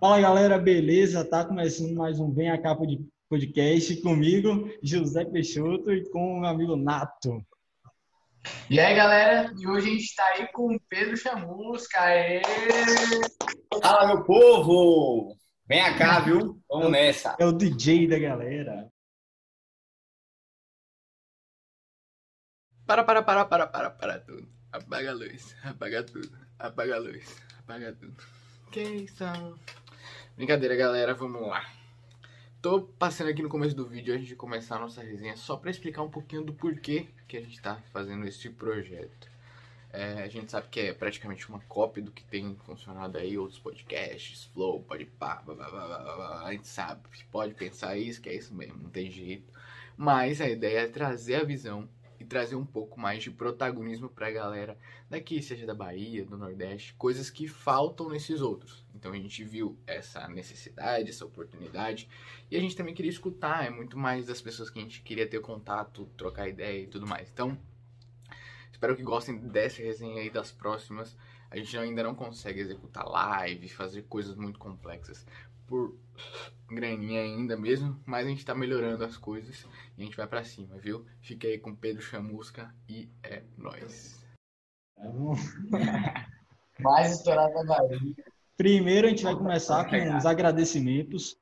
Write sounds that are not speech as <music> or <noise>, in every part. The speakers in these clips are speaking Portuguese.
Fala galera, beleza? Tá começando mais um Vem a Capa de Podcast comigo, José Peixoto e com o meu amigo Nato. E aí galera, e hoje a gente tá aí com o Pedro Chamusca. Aê! Fala meu povo! Vem cá, viu? Vamos nessa. É o DJ da galera. Para, para, para, para, para, para tudo. Apaga a luz, apaga tudo, apaga a luz, apaga tudo. Quem são? Brincadeira, galera, vamos lá. Tô passando aqui no começo do vídeo antes de começar a nossa resenha só para explicar um pouquinho do porquê que a gente tá fazendo esse projeto. É, a gente sabe que é praticamente uma cópia do que tem funcionado aí, outros podcasts, Flow, pode pá, blá, blá, blá, a gente sabe, pode pensar isso, que é isso mesmo, não tem jeito. Mas a ideia é trazer a visão e trazer um pouco mais de protagonismo para a galera daqui, seja da Bahia, do Nordeste, coisas que faltam nesses outros. Então a gente viu essa necessidade, essa oportunidade e a gente também queria escutar, é muito mais das pessoas que a gente queria ter contato, trocar ideia e tudo mais. Então, espero que gostem dessa resenha aí das próximas. A gente ainda não consegue executar live, fazer coisas muito complexas por graninha ainda mesmo, mas a gente tá melhorando as coisas e a gente vai para cima, viu? Fica aí com Pedro Chamusca e é nóis. <laughs> Mais estourado da Bahia. Primeiro a gente vai começar com os agradecimentos.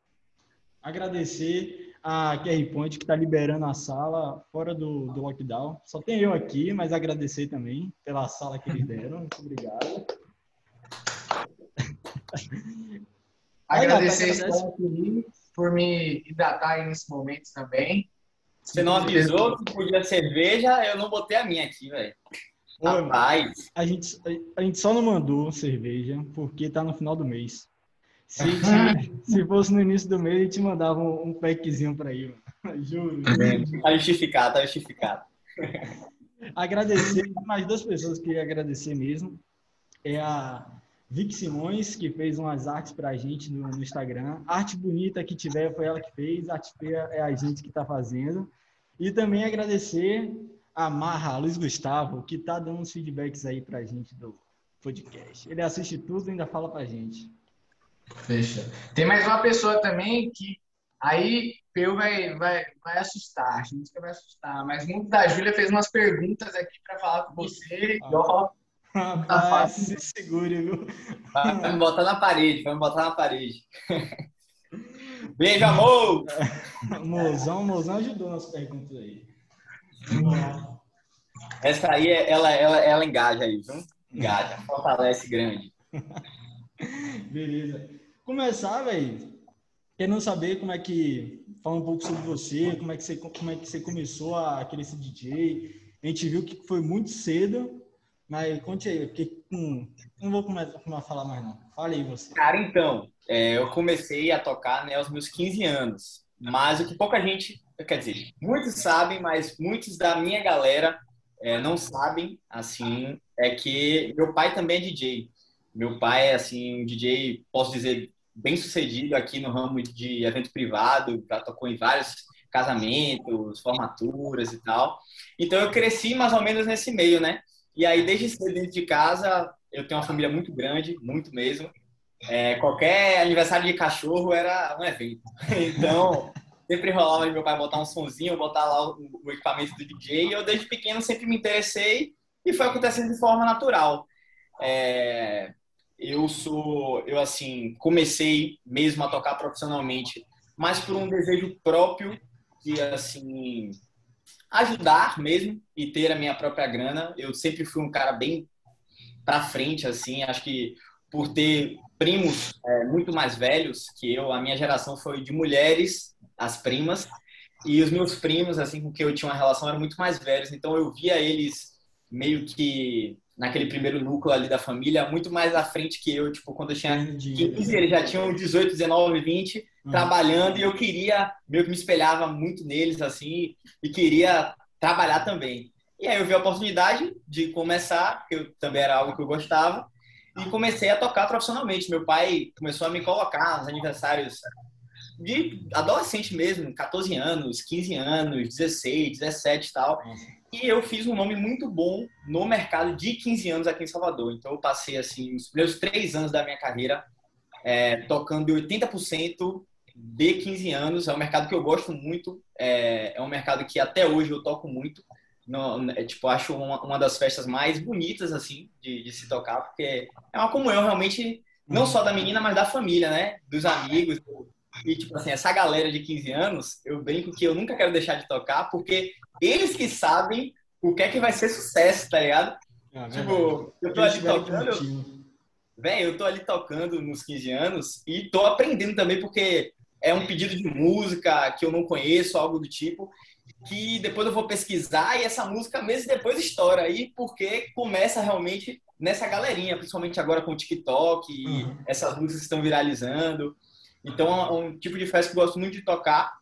Agradecer a QR Point que está liberando a sala fora do, do lockdown. Só tem eu aqui, mas agradecer também pela sala que eles deram. Muito obrigado. <laughs> Agradecer esse por me hidratar aí nesse momento também. Você não avisou que podia cerveja, eu não botei a minha aqui, velho. Rapaz. A gente, a gente só não mandou cerveja porque tá no final do mês. Se, <laughs> se, se fosse no início do mês, a gente mandava um, um packzinho para ir. <laughs> Juro. Tá justificado, tá justificado. Agradecer, mais duas pessoas que agradecer mesmo. É a Vic Simões, que fez umas artes para a gente no, no, Instagram. Arte bonita que tiver foi ela que fez, arte feia é a gente que está fazendo. E também agradecer a Marra, Luiz Gustavo, que está dando uns feedbacks aí para a gente do podcast. Ele assiste tudo e ainda fala para a gente. Fecha. Tem mais uma pessoa também que aí Peu vai, vai, vai assustar, a gente vai assustar, mas muito da Júlia fez umas perguntas aqui para falar com você. Ah. Rapaz, se segure, viu? Vai me botar na parede, vai me botar na parede. <laughs> Beijo, amor! Mozão, Mozão ajudou nas perguntas aí. Essa aí, ela, ela, ela engaja aí, viu? Engaja, <laughs> fortalece grande. Beleza. Começar, velho, querendo saber como é que... Fala um pouco sobre você, como é que você, como é que você começou a querer ser DJ. A gente viu que foi muito cedo, mas conte aí, porque hum, não vou começar a falar mais não. Fale aí você. Cara, então, é, eu comecei a tocar né, aos meus 15 anos. Mas o que pouca gente, quer dizer, muitos sabem, mas muitos da minha galera é, não sabem, assim, é que meu pai também é DJ. Meu pai é, assim, um DJ, posso dizer, bem sucedido aqui no ramo de evento privado, já tocou em vários casamentos, formaturas e tal. Então eu cresci mais ou menos nesse meio, né? E aí, desde cedo dentro de casa, eu tenho uma família muito grande, muito mesmo. É, qualquer aniversário de cachorro era um evento. <laughs> Então, sempre rolava meu pai botar um sonzinho, botar lá o, o equipamento do DJ. E eu, desde pequeno, sempre me interessei e foi acontecendo de forma natural. É, eu sou, eu assim, comecei mesmo a tocar profissionalmente, mas por um desejo próprio que, assim, ajudar mesmo e ter a minha própria grana. Eu sempre fui um cara bem para frente, assim. Acho que por ter primos é, muito mais velhos que eu, a minha geração foi de mulheres, as primas, e os meus primos, assim, com quem eu tinha uma relação, eram muito mais velhos. Então eu via eles meio que naquele primeiro núcleo ali da família, muito mais à frente que eu, tipo, quando eu tinha 15, eles já tinham 18, 19, 20, uhum. trabalhando, e eu queria, meio que me espelhava muito neles, assim, e queria trabalhar também. E aí eu vi a oportunidade de começar, que eu, também era algo que eu gostava, e comecei a tocar profissionalmente. Meu pai começou a me colocar nos aniversários de adolescente mesmo, 14 anos, 15 anos, 16, 17 e tal. E eu fiz um nome muito bom no mercado de 15 anos aqui em Salvador. Então eu passei assim os meus três anos da minha carreira é, tocando 80% de 15 anos. É um mercado que eu gosto muito. É, é um mercado que até hoje eu toco muito. No, é, tipo, acho uma, uma, das festas mais bonitas, assim, de, de, se tocar, porque é uma comunhão realmente, não só da menina, mas da família, né? Dos amigos. E, tipo assim, essa galera de 15 anos, eu brinco que eu nunca quero deixar de tocar, porque eles que sabem o que é que vai ser sucesso, tá ligado? Ah, tipo, eu tô ali tocando. Velho, eu tô ali tocando nos 15 anos e tô aprendendo também, porque é um pedido de música que eu não conheço, algo do tipo, que depois eu vou pesquisar e essa música mesmo depois estoura aí, porque começa realmente nessa galerinha, principalmente agora com o TikTok e uhum. essas músicas estão viralizando. Então é um tipo de festa que eu gosto muito de tocar.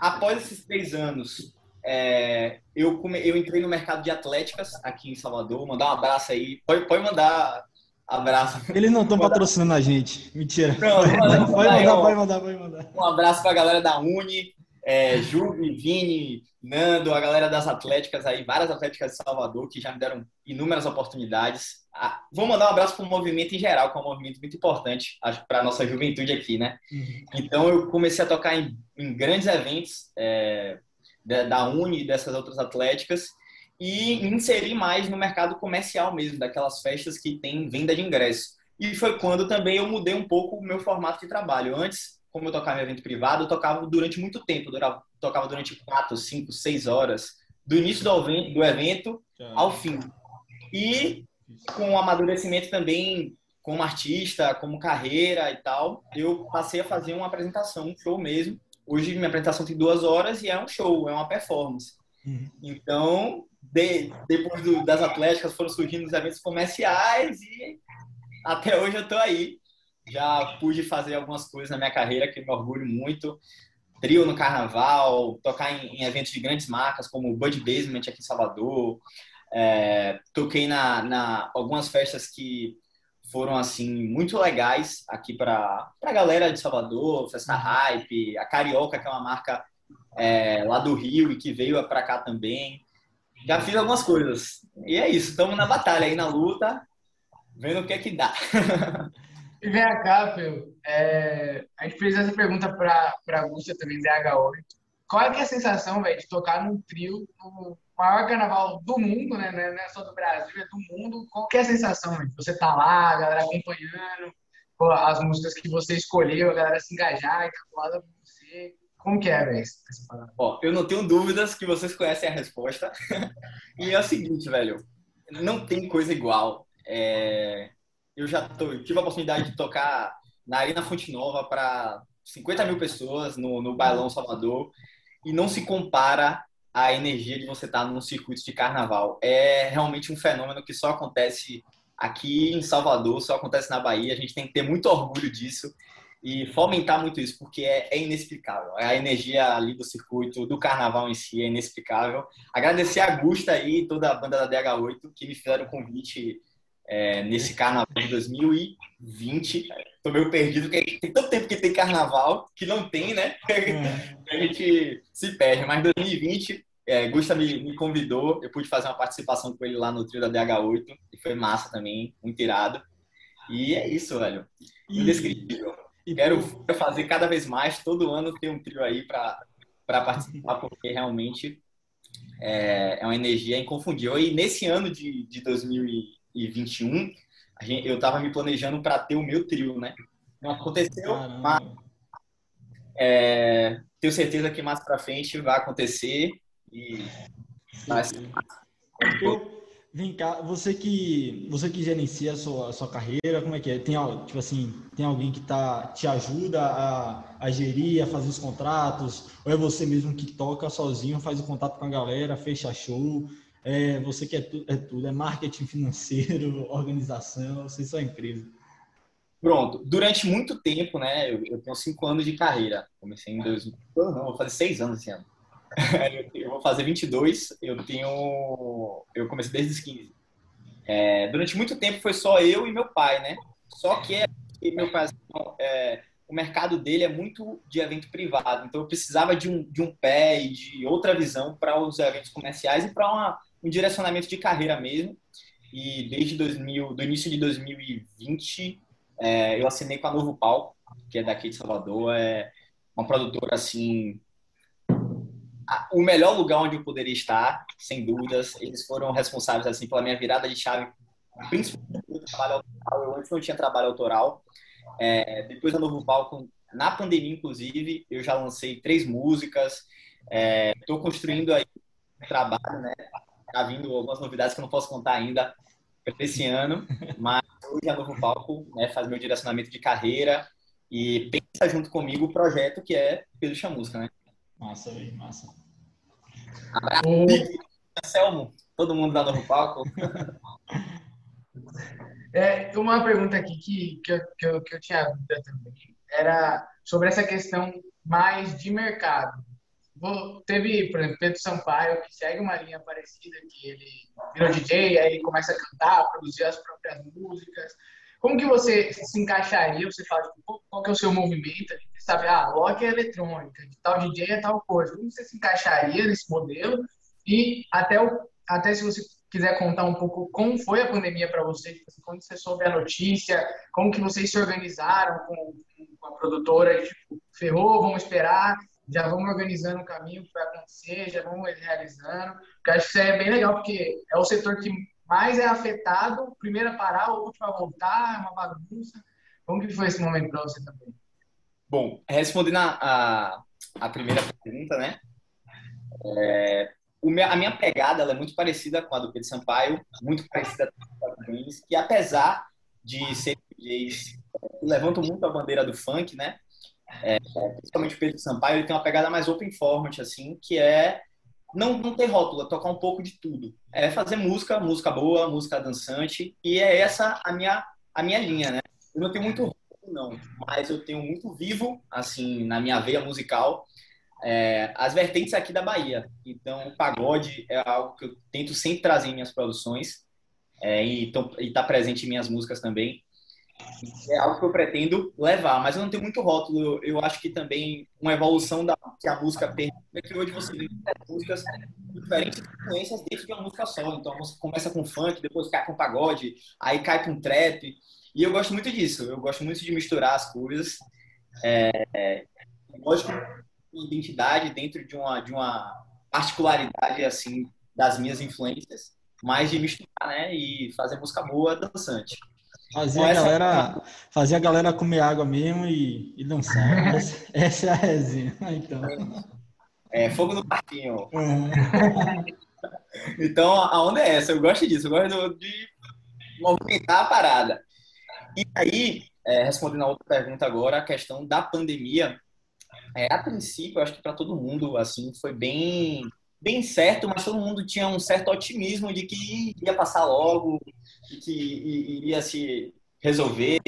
Após esses três anos, é, eu, come, eu entrei no mercado de atléticas aqui em Salvador. Mandar um abraço aí. Pode, pode mandar abraço. Eles não estão patrocinando a gente. Mentira. Não, pode, mandar, pode mandar, pode mandar. Um abraço para a galera da Uni, é, Juve, Vini, Nando, a galera das atléticas aí, várias atléticas de Salvador que já me deram inúmeras oportunidades. Ah, vou mandar um abraço para o movimento em geral, que é um movimento muito importante para a nossa juventude aqui, né? Uhum. Então eu comecei a tocar em, em grandes eventos. É, da Uni e dessas outras atléticas e inserir mais no mercado comercial mesmo, daquelas festas que tem venda de ingresso. E foi quando também eu mudei um pouco o meu formato de trabalho. Antes, como eu tocava em evento privado, eu tocava durante muito tempo, eu tocava durante quatro, cinco, seis horas, do início do evento ao fim. E com o amadurecimento também como artista, como carreira e tal, eu passei a fazer uma apresentação, um show mesmo, Hoje minha apresentação tem duas horas e é um show, é uma performance. Uhum. Então, de, depois do, das atléticas foram surgindo os eventos comerciais e até hoje eu tô aí. Já pude fazer algumas coisas na minha carreira que me orgulho muito. Trio no carnaval, tocar em, em eventos de grandes marcas como o Bud Basement aqui em Salvador. É, toquei na, na algumas festas que foram assim muito legais aqui para a galera de Salvador, Festa. Hype, a Carioca, que é uma marca é, lá do Rio e que veio para cá também. Já fiz algumas coisas. E é isso, estamos na batalha aí, na luta, vendo o que é que dá. E vem cá, Phil. É, a gente fez essa pergunta para a Augusta também, DH8. Qual é, é a sensação, velho, de tocar num trio no maior carnaval do mundo, né? Não é só do Brasil, é do mundo. Qual é a sensação? Você tá lá, a galera acompanhando, as músicas que você escolheu, a galera se engajar e tá. Como que é, velho? Ó, eu não tenho dúvidas que vocês conhecem a resposta. <laughs> e é o seguinte, velho. Não tem coisa igual. É... Eu já tô, tive a oportunidade de tocar na Arena Fonte Nova para 50 mil pessoas no, no Bailão Salvador e não se compara a energia de você estar num circuito de carnaval. É realmente um fenômeno que só acontece aqui em Salvador, só acontece na Bahia. A gente tem que ter muito orgulho disso e fomentar muito isso, porque é, é inexplicável. A energia ali do circuito, do carnaval em si, é inexplicável. Agradecer a Gusta aí, toda a banda da DH8, que me fizeram o convite é, nesse carnaval de 2020. Tô meio perdido, porque tem tanto tempo que tem carnaval que não tem, né? É. <laughs> a gente se perde. Mas 2020, é, Gusta me, me, convidou, eu pude fazer uma participação com ele lá no trio da DH8, e foi massa também, muito irado. E é isso, velho. Indescritível. E, quero, fazer cada vez mais, todo ano ter um trio aí para participar, porque realmente é, é uma energia inconfundível. E nesse ano de, de 2020, 2021, gente, eu estava me planejando para ter o meu trio, né? Não aconteceu, Caramba. mas é, tenho certeza que mais para frente vai acontecer e vai ser. Vem cá, você que você que gerencia a sua, a sua carreira, como é que é? Tem tipo assim, tem alguém que tá te ajuda a, a gerir, a fazer os contratos, ou é você mesmo que toca sozinho, faz o contato com a galera, fecha show? é, você quer tu, é tudo, é marketing financeiro, <laughs> organização, você só é empresa. Pronto. Durante muito tempo, né? Eu, eu tenho cinco anos de carreira. Comecei em dois, não, vou fazer seis anos esse ano. <laughs> eu vou fazer 22. Eu tenho, eu comecei desde os 15. É, durante muito tempo foi só eu e meu pai, né? Só que é, meu pai, é, o mercado dele é muito de evento privado. Então eu precisava de um, de um pé e de outra visão para os eventos comerciais e para um direcionamento de carreira mesmo. E desde 2000, do início de 2020, é, eu assinei com a Novo Palco, que é daqui de Salvador. É uma produtora, assim, o melhor lugar onde eu poderia estar, sem dúvidas. Eles foram responsáveis, assim, pela minha virada de chave, principalmente no trabalho autoral. Eu antes não tinha trabalho autoral. É, depois da Novo Palco, na pandemia, inclusive, eu já lancei três músicas. Estou é, construindo aí um trabalho, né? Tá vindo algumas novidades que eu não posso contar ainda para esse ano, mas hoje a Novo Palco né, faz meu direcionamento de carreira e pensa junto comigo o projeto que é Pedro Chamusca, né? Massa, velho, massa. Abraço, Selmo, todo mundo da Novo Palco. É, uma pergunta aqui que, que, que, eu, que eu tinha dúvida também era sobre essa questão mais de mercado. Teve, por exemplo, Pedro Sampaio, que segue uma linha parecida, que ele virou DJ, aí ele começa a cantar, produzir as próprias músicas. Como que você se encaixaria? Você fala, tipo, qual que é o seu movimento? Gente sabe, ah, rock é eletrônica, tal DJ é tal coisa. Como você se encaixaria nesse modelo? E até, o, até se você quiser contar um pouco como foi a pandemia para você, tipo assim, quando você soube a notícia, como que vocês se organizaram com, com a produtora, tipo, ferrou, vamos esperar, já vamos organizando o caminho que vai acontecer, já vamos realizando. Porque acho que isso é bem legal, porque é o setor que mais é afetado, primeiro a parar, o último a voltar, é uma bagunça. Como que foi esse momento para você também? Bom, respondendo a, a, primeira pergunta, né? É, a minha pegada é muito parecida com a do Pedro Sampaio, muito parecida com a do Queens, que apesar de ser DJs que levantam muito a bandeira do funk, né? É, principalmente o Pedro Sampaio, ele tem uma pegada mais open format, assim, que é não, não ter rótulo, é tocar um pouco de tudo. É fazer música, música boa, música dançante, e é essa a minha, a minha linha, né? Eu não tenho muito rótulo, não, mas eu tenho muito vivo, assim, na minha veia musical, é, as vertentes aqui da Bahia. Então, o pagode é algo que eu tento sempre trazer em minhas produções é, e está presente em minhas músicas também. É algo que eu pretendo levar, mas eu não tenho muito rótulo. Eu, acho que também uma evolução da que a música permite é que hoje você vê músicas diferentes influências dentro de uma música só. Então, a música começa com funk, depois cai com pagode, aí cai com trap. E eu gosto muito disso. Eu gosto muito de misturar as coisas. É, é, lógico identidade dentro de uma, de uma particularidade, assim, das minhas influências, mas de misturar, né? E fazer música boa, dançante. Fazia, a galera, fazia a galera comer água mesmo e, e dançar. essa, essa, é a resenha. Então. É, fogo no parquinho. Uhum. então, a onda é essa. Eu gosto disso. Eu gosto de movimentar a parada. E aí, é, respondendo a outra pergunta agora, a questão da pandemia. É, a princípio, acho que para todo mundo, assim, foi bem, bem certo, mas todo mundo tinha um certo otimismo de que ia passar logo, que iria se resolver,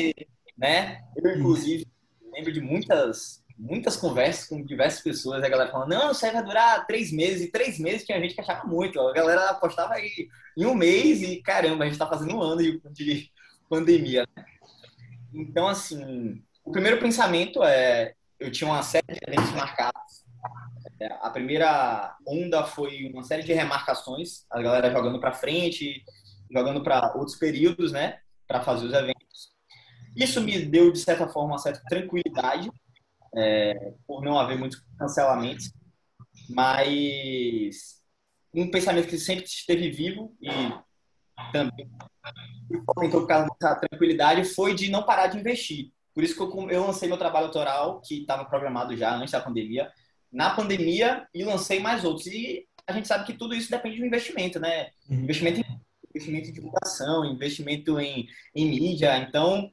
né? Eu, inclusive, lembro de muitas muitas conversas com diversas pessoas, a galera falando, não, isso aí vai durar três meses, e três meses tinha gente que achava muito, a galera apostava aí em um mês e, caramba, a gente tá fazendo um ano de, de pandemia, né? Então, assim, o primeiro pensamento é, eu tinha uma série de eventos marcados. É, a primeira onda foi uma série de remarcações, a galera jogando para frente, jogando para outros períodos, né, para fazer os eventos. Isso me deu de certa forma uma certa tranquilidade, é, por não haver muitos cancelamentos, mas um pensamento que sempre esteve vivo e também aumentou por causa dessa tranquilidade foi de não parar de investir. Por isso que eu, eu lancei meu trabalho autoral, que estava programado já antes da pandemia, na pandemia e lancei mais outros. E a gente sabe que tudo isso depende do investimento, né? Uhum. Investimento em, investimento em divulgação, investimento em, em mídia. Então,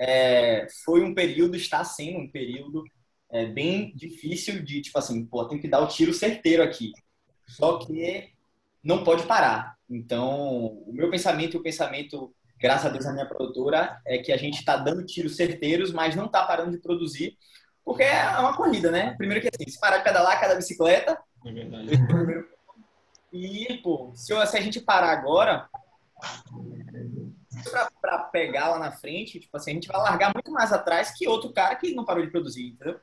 é, foi um período, está sendo um período é, bem difícil de, tipo assim, pô, tem que dar o tiro certeiro aqui. Só que não pode parar. Então, o meu pensamento e o pensamento graças a Deus, a minha produtora, é que a gente está dando tiros certeiros, mas não está parando de produzir, porque é uma corrida, né? Primeiro que assim, se parar de pedalar cada bicicleta. É verdade. E, pô, se, se a gente parar agora, para pegar lá na frente, tipo assim, a gente vai largar muito mais atrás que outro cara que não parou de produzir, entendeu?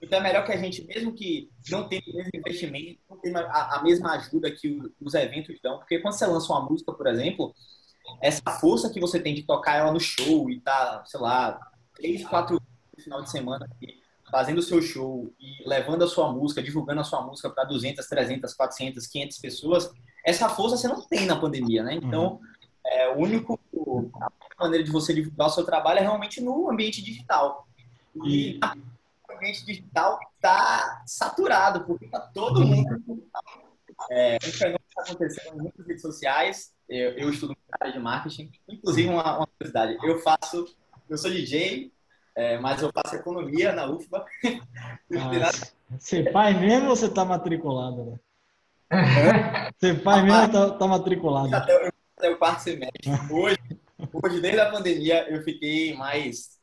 Então é melhor que a gente, mesmo que não tenha o mesmo investimento, não tenha a, a mesma ajuda que os eventos dão, porque quando você lança uma música, por exemplo, essa força que você tem de tocar ela no show e tá, sei lá, três, quatro no final de semana aqui, fazendo o seu show e levando a sua música, divulgando a sua música para 200, 300, 400, 500 pessoas, essa força você não tem na pandemia, né? Então, uhum. é, o único a maneira de você divulgar o seu trabalho é realmente no ambiente digital. E, e o ambiente digital está saturado, porque está todo mundo. É, um fenômeno está acontecendo em muitas redes sociais. Eu, eu estudo área de marketing. Inclusive, uma, uma curiosidade: eu faço, eu sou DJ, é, mas eu faço economia na UFBA. <laughs> você faz mesmo ou você está matriculado? Né? <laughs> Você faz mesmo ou está tá matriculado? Até, até o quarto semestre. Hoje, hoje, desde a pandemia, eu fiquei mais.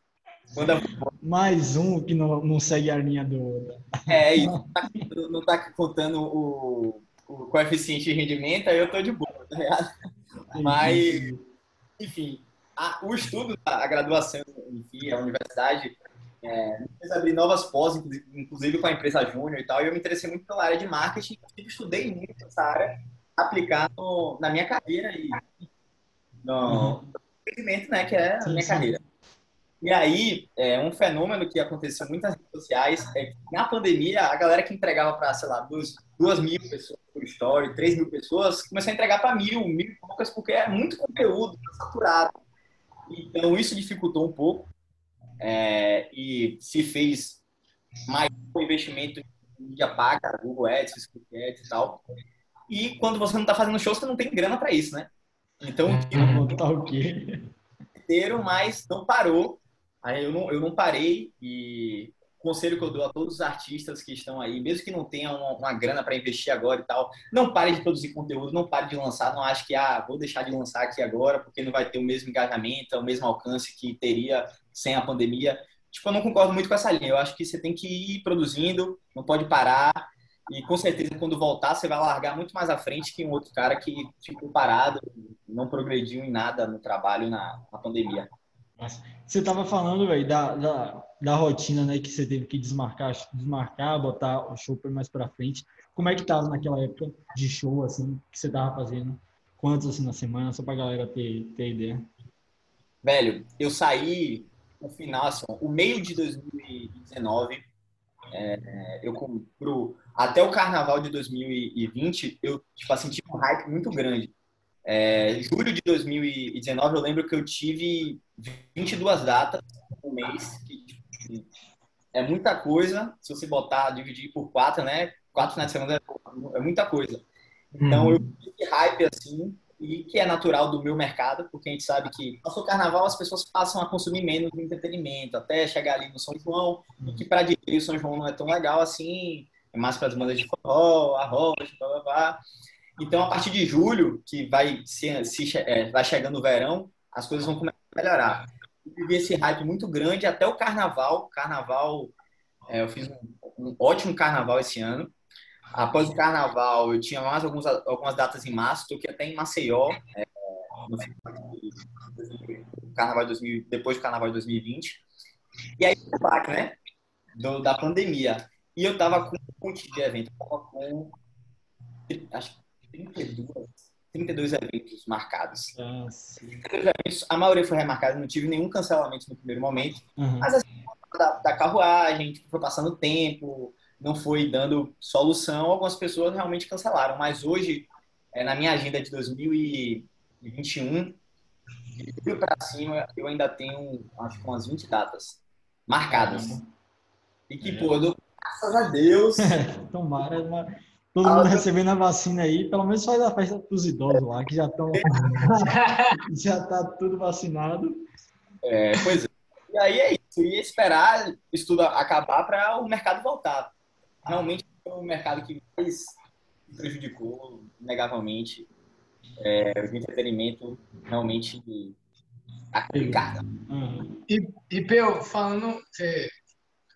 Manda... Mais um que não, não segue a linha do. É, e não tá, não tá contando o, o coeficiente de rendimento, aí eu tô de boa, tá ligado? Mas, enfim, a, o estudo, a graduação, enfim, a universidade, é, fez abrir novas pós, inclusive com a empresa Júnior e tal, e eu me interessei muito pela área de marketing, e estudei muito essa área, aplicar no, na minha carreira e no uhum. segmento, né, que é a minha carreira. E aí, é, um fenômeno que aconteceu em muitas redes sociais é que na pandemia, a galera que entregava para, sei lá, duas, duas mil pessoas por story, três mil pessoas, começou a entregar para mil, mil e poucas, porque é muito conteúdo saturado. Então, isso dificultou um pouco é, e se fez mais investimento em mídia paga, Google Ads, Facebook Ads e tal. E quando você não está fazendo show, você não tem grana para isso, né? Então, <laughs> tá o quê? Inteiro, mas não parou. Aí eu não, eu não parei e conselho que eu dou a todos os artistas que estão aí, mesmo que não tenham uma, uma grana para investir agora e tal, não pare de produzir conteúdo, não pare de lançar, não acho que ah, vou deixar de lançar aqui agora porque não vai ter o mesmo engajamento, o mesmo alcance que teria sem a pandemia. Tipo, eu não concordo muito com essa linha. Eu acho que você tem que ir produzindo, não pode parar. E com certeza, quando voltar, você vai largar muito mais à frente que um outro cara que ficou parado, não progrediu em nada no trabalho na, na pandemia. Você estava falando, velho, da, da, da, rotina, né, que você teve que desmarcar, desmarcar, botar o show mais para frente. Como é que tava naquela época de show, assim, que você tava fazendo? Quantos, assim, na semana, só pra galera ter, ter ideia? Velho, eu saí no final, assim, o meio de 2019, é, eu pro, até o carnaval de 2020, eu, tipo assim, tive um hype muito grande. É, julho de 2019, eu lembro que eu tive 22 datas por mês, é muita coisa, se você botar, dividir por quatro, né? Quatro finais de semana é, é muita coisa. Então, uhum. eu tive hype, assim, e que é natural do meu mercado, porque a gente sabe que passou o carnaval as pessoas passam a consumir menos de entretenimento, até chegar ali no São João, e que para dirigir o São João não é tão legal assim, é mais para as bandas de forró, arroz, blá blá blá. Então, a partir de julho, que vai, se, se é, vai chegando o verão, as coisas vão começar a melhorar. Vivi esse hype muito grande até o carnaval. Carnaval, é, eu fiz um, um, ótimo carnaval esse ano. Após o carnaval, eu tinha mais alguns, algumas datas em março, toquei até em Maceió, é, no carnaval de 2000, depois do carnaval de 2020. E aí, o né? Do, da pandemia. E eu tava com um monte de evento. Tava com acho 32, 32 eventos marcados. Nossa. 32 eventos, a maioria foi remarcada, não tive nenhum cancelamento no primeiro momento. Uhum. Mas assim, da, da carruagem, tipo, foi passando tempo, não foi dando solução, algumas pessoas realmente cancelaram. Mas hoje, é, na minha agenda de 2021, de julho para cima, eu ainda tenho, acho que umas 20 datas marcadas. Uhum. E que, é. pô, eu dou, graças a Deus. <laughs> Tomara, uma Todo mundo recebendo a vacina aí, pelo menos faz a festa dos idosos lá, que já estão. <laughs> já tá tudo vacinado. É, pois é. E aí é isso. E esperar isso tudo acabar para o mercado voltar. Realmente é o mercado que mais prejudicou, negavelmente. É, o entretenimento realmente complicado. Uhum. E, e Peu, falando,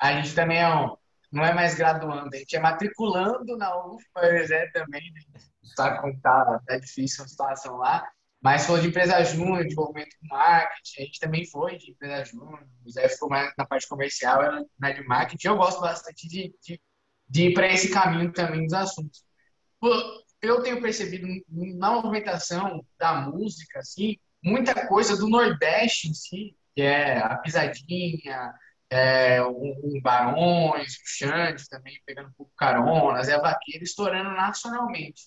a gente também é um não é mais graduando, a gente é matriculando na UFPA também, né? sabe como tá, tá difícil a situação lá. Mas foi de empresa júnior, desenvolvimento com marketing, a gente também foi de empresa júnior, o Zé ficou mais na parte comercial, ela na de marketing. Eu gosto bastante de, de, de ir para esse caminho também dos assuntos. Eu tenho percebido na movimentação da música, assim, muita coisa do Nordeste em si, que é a pisadinha, é, o, Barões, o Xande também pegando um pouco carona, Zé Vaqueiro, estourando nacionalmente.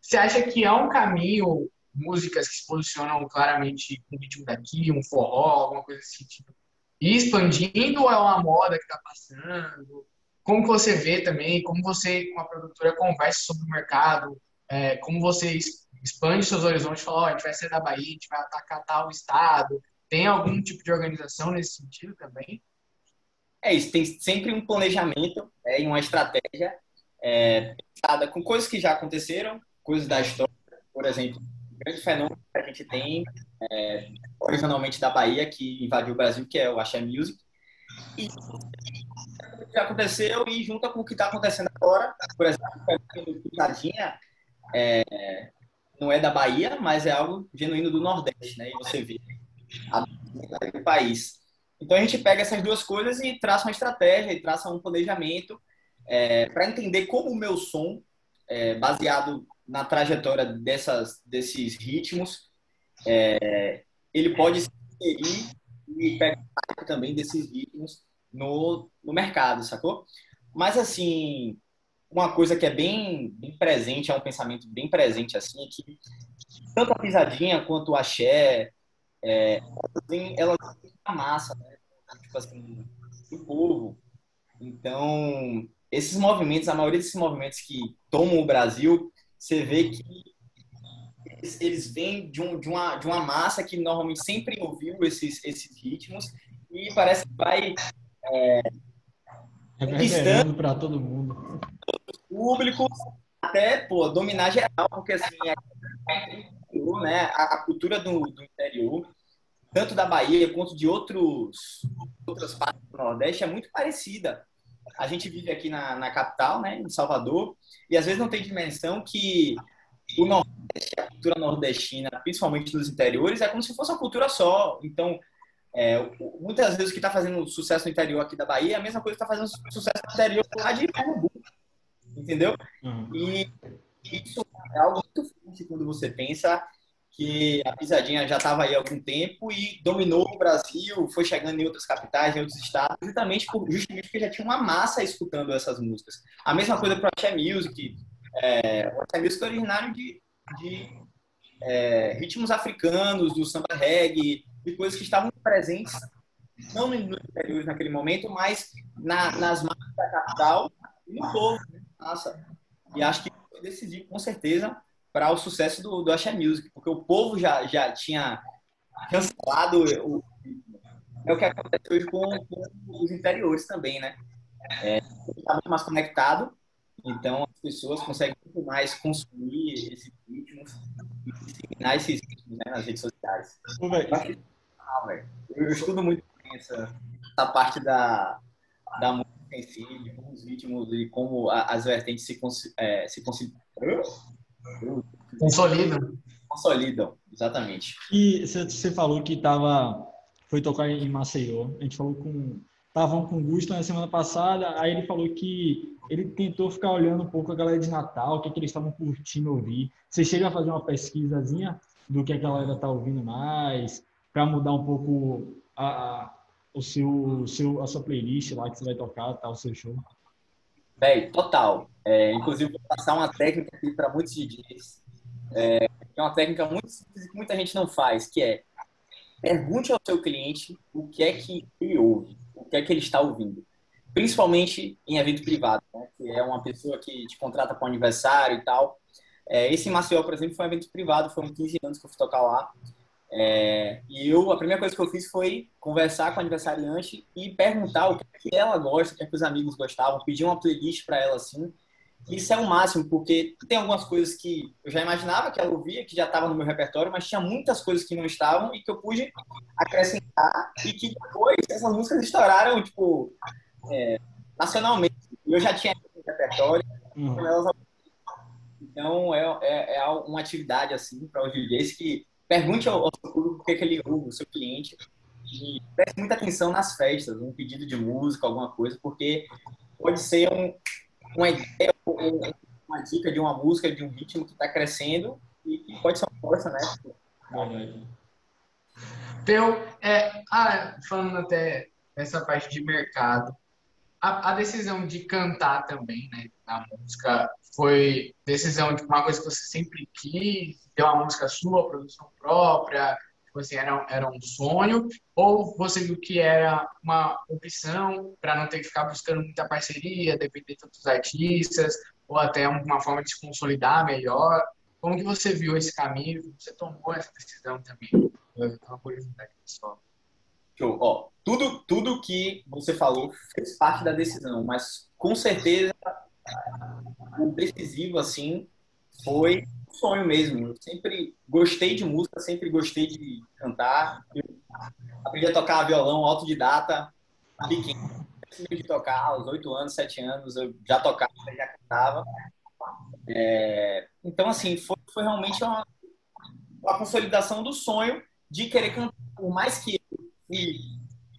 Você acha que é um caminho, músicas que se posicionam claramente com o ritmo daqui, um forró, alguma coisa desse tipo, e expandindo ou é uma moda que está passando? Como você vê também, como você com a produtora conversa sobre o mercado, é, como você expande seus horizontes, fala, oh, a gente vai sair da Bahia, a gente vai atacar tal estado, tem algum tipo de organização nesse sentido também? É isso, tem sempre um planejamento é, e uma estratégia é, pensada com coisas que já aconteceram, coisas da história, por exemplo, um grande fenômeno que a gente tem é, originalmente da Bahia, que invadiu o Brasil, que é o Axé Music. E já aconteceu e junta com o que está acontecendo agora, por exemplo, o Pisadinha é, não é da Bahia, mas é algo genuíno do Nordeste, né? E você vê a do país. Então a gente pega essas duas coisas e traça uma estratégia e traça um planejamento é, para entender como o meu som, é, baseado na trajetória dessas, desses ritmos, é, ele pode se inserir e pegar também desses ritmos no, no mercado, sacou? Mas assim, uma coisa que é bem, bem presente, é um pensamento bem presente assim, é que tanto a pisadinha quanto o axé, é, ela tem a massa, né? Tipo assim, do povo. Então, esses movimentos, a maioria desses movimentos que tomam o Brasil, você vê que eles, eles vêm de, um, de, uma, de uma massa que normalmente sempre ouviu esses, esses ritmos e parece que vai é, reverberando para todo mundo. Público até pô, dominar geral, porque assim, é, né, a, a cultura do, do interior tanto da Bahia quanto de outros, outras partes do Nordeste, é muito parecida. A gente vive aqui na, na capital, né, em Salvador, e às vezes não tem dimensão que o Nordeste, a cultura nordestina, principalmente nos interiores, é como se fosse uma cultura só. Então, é, muitas vezes o que está fazendo sucesso no interior aqui da Bahia é a mesma coisa que está fazendo sucesso no interior lá de Pernambuco. Entendeu? Uhum. E isso é algo muito forte quando você pensa que a pisadinha já estava aí há algum tempo e dominou o Brasil, foi chegando em outras capitais, em outros estados, justamente, por, justamente porque já tinha uma massa escutando essas músicas. A mesma coisa para o Axé Music. É, o Axé Music é originário de, de é, ritmos africanos, do samba reggae, de coisas que estavam presentes, não nos interiores naquele momento, mas na, nas massas da capital e no povo. Né? Nossa. E acho que foi decisivo, com certeza, para o sucesso do, do Axé Music, porque o povo já, já tinha cancelado o, é o que acontece hoje com, com os interiores também, né? É, está muito mais conectado, então as pessoas conseguem muito mais consumir esses ritmos e disseminar esses ritmos né, nas redes sociais. Eu, eu, estudo muito essa, essa parte da, da música em si, de como os ritmos e como as vertentes se, é, se, Consolidam. Consolidam, exatamente. E você falou que tava, foi tocar em Maceió. A gente falou com. Estavam com Gusto na semana passada, aí ele falou que ele tentou ficar olhando um pouco a galera de Natal, o que, é que eles estavam curtindo ouvir. Você chega a fazer uma pesquisazinha do que a galera tá ouvindo mais, para mudar um pouco a, a, o seu, seu, a sua playlist lá que você vai tocar, tá, o seu show? Véi, total. É, inclusive, vou passar uma técnica aqui para muitos DJs. É, é uma técnica muito simples que muita gente não faz, que é pergunte ao seu cliente o que é que ele ouve, o que é que ele está ouvindo. Principalmente em evento privado, né? que é uma pessoa que te contrata para um aniversário e tal. É, esse Maceió, por exemplo, foi um evento privado, foram 15 anos que eu fui tocar lá. É, e eu, a primeira coisa que eu fiz foi conversar com a aniversariante e perguntar o que ela gosta, o que, é que os amigos gostavam, pedir uma playlist para ela assim. Isso é o máximo, porque tem algumas coisas que eu já imaginava que ela ouvia, que já estava no meu repertório, mas tinha muitas coisas que não estavam e que eu pude acrescentar e que depois essas músicas estouraram, tipo, é, nacionalmente. Eu já tinha no repertório, uhum. então é, é, é, uma atividade assim para os DJs que pergunte ao, ao seu público o que, é que ele ouve, o seu cliente, e preste muita atenção nas festas, um pedido de música, alguma coisa, porque pode ser um, uma ideia, uma dica de uma música, de um ritmo que está crescendo e que pode ser uma força, né? Então, é, ah, falando até dessa parte de mercado, a, a, decisão de cantar também, né, na música, foi decisão de uma coisa que você sempre quis, ter uma música sua, produção própria, assim, era, era um sonho, ou você viu que era uma opção para não ter que ficar buscando muita parceria, depender de outros artistas, ou até uma forma de se consolidar melhor? Como que você viu esse caminho? Você tomou essa decisão também? Show. Ó, tudo, tudo que você falou fez parte da decisão, mas com certeza o decisivo, assim, foi um sonho mesmo. Eu sempre gostei de música, sempre gostei de cantar. Eu aprendi a tocar violão autodidata, pequeno. de tocar aos oito anos, sete anos, eu já tocava, já cantava. É, então, assim, foi, foi realmente uma, uma consolidação do sonho de querer cantar. Por mais que fui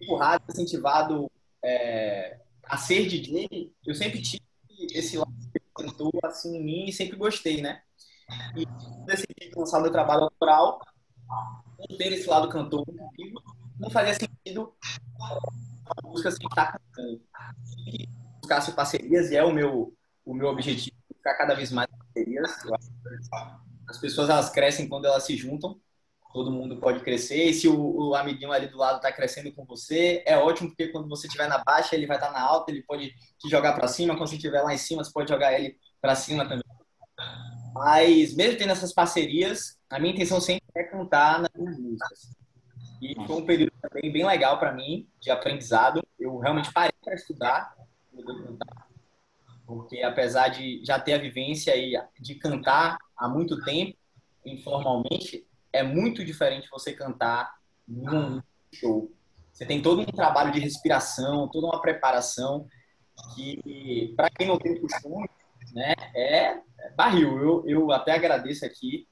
empurrado, incentivado é, a ser DJ, eu sempre tive esse lado cantou assim em mim e sempre gostei, né? E decidi lançar meu trabalho autoral, não ter esse lado cantor comigo, não fazia sentido a música sem estar cantando. E buscasse parcerias e é o meu o meu objetivo ficar cada vez mais parcerias. As pessoas elas crescem quando elas se juntam todo mundo pode crescer. E se o, o amiguinho ali do lado está crescendo com você, é ótimo, porque quando você estiver na baixa, ele vai estar tá na alta, ele pode te jogar para cima. Quando você estiver lá em cima, você pode jogar ele para cima também. Mas, mesmo tendo essas parcerias, a minha intenção sempre é cantar nas músicas. E foi um período também bem legal para mim, de aprendizado. Eu realmente parei para estudar, porque apesar de já ter a vivência aí de cantar há muito tempo, informalmente, é muito diferente você cantar num show. Você tem todo um trabalho de respiração, toda uma preparação que, para quem não tem costume, né, é, barril. Eu, eu até agradeço aqui.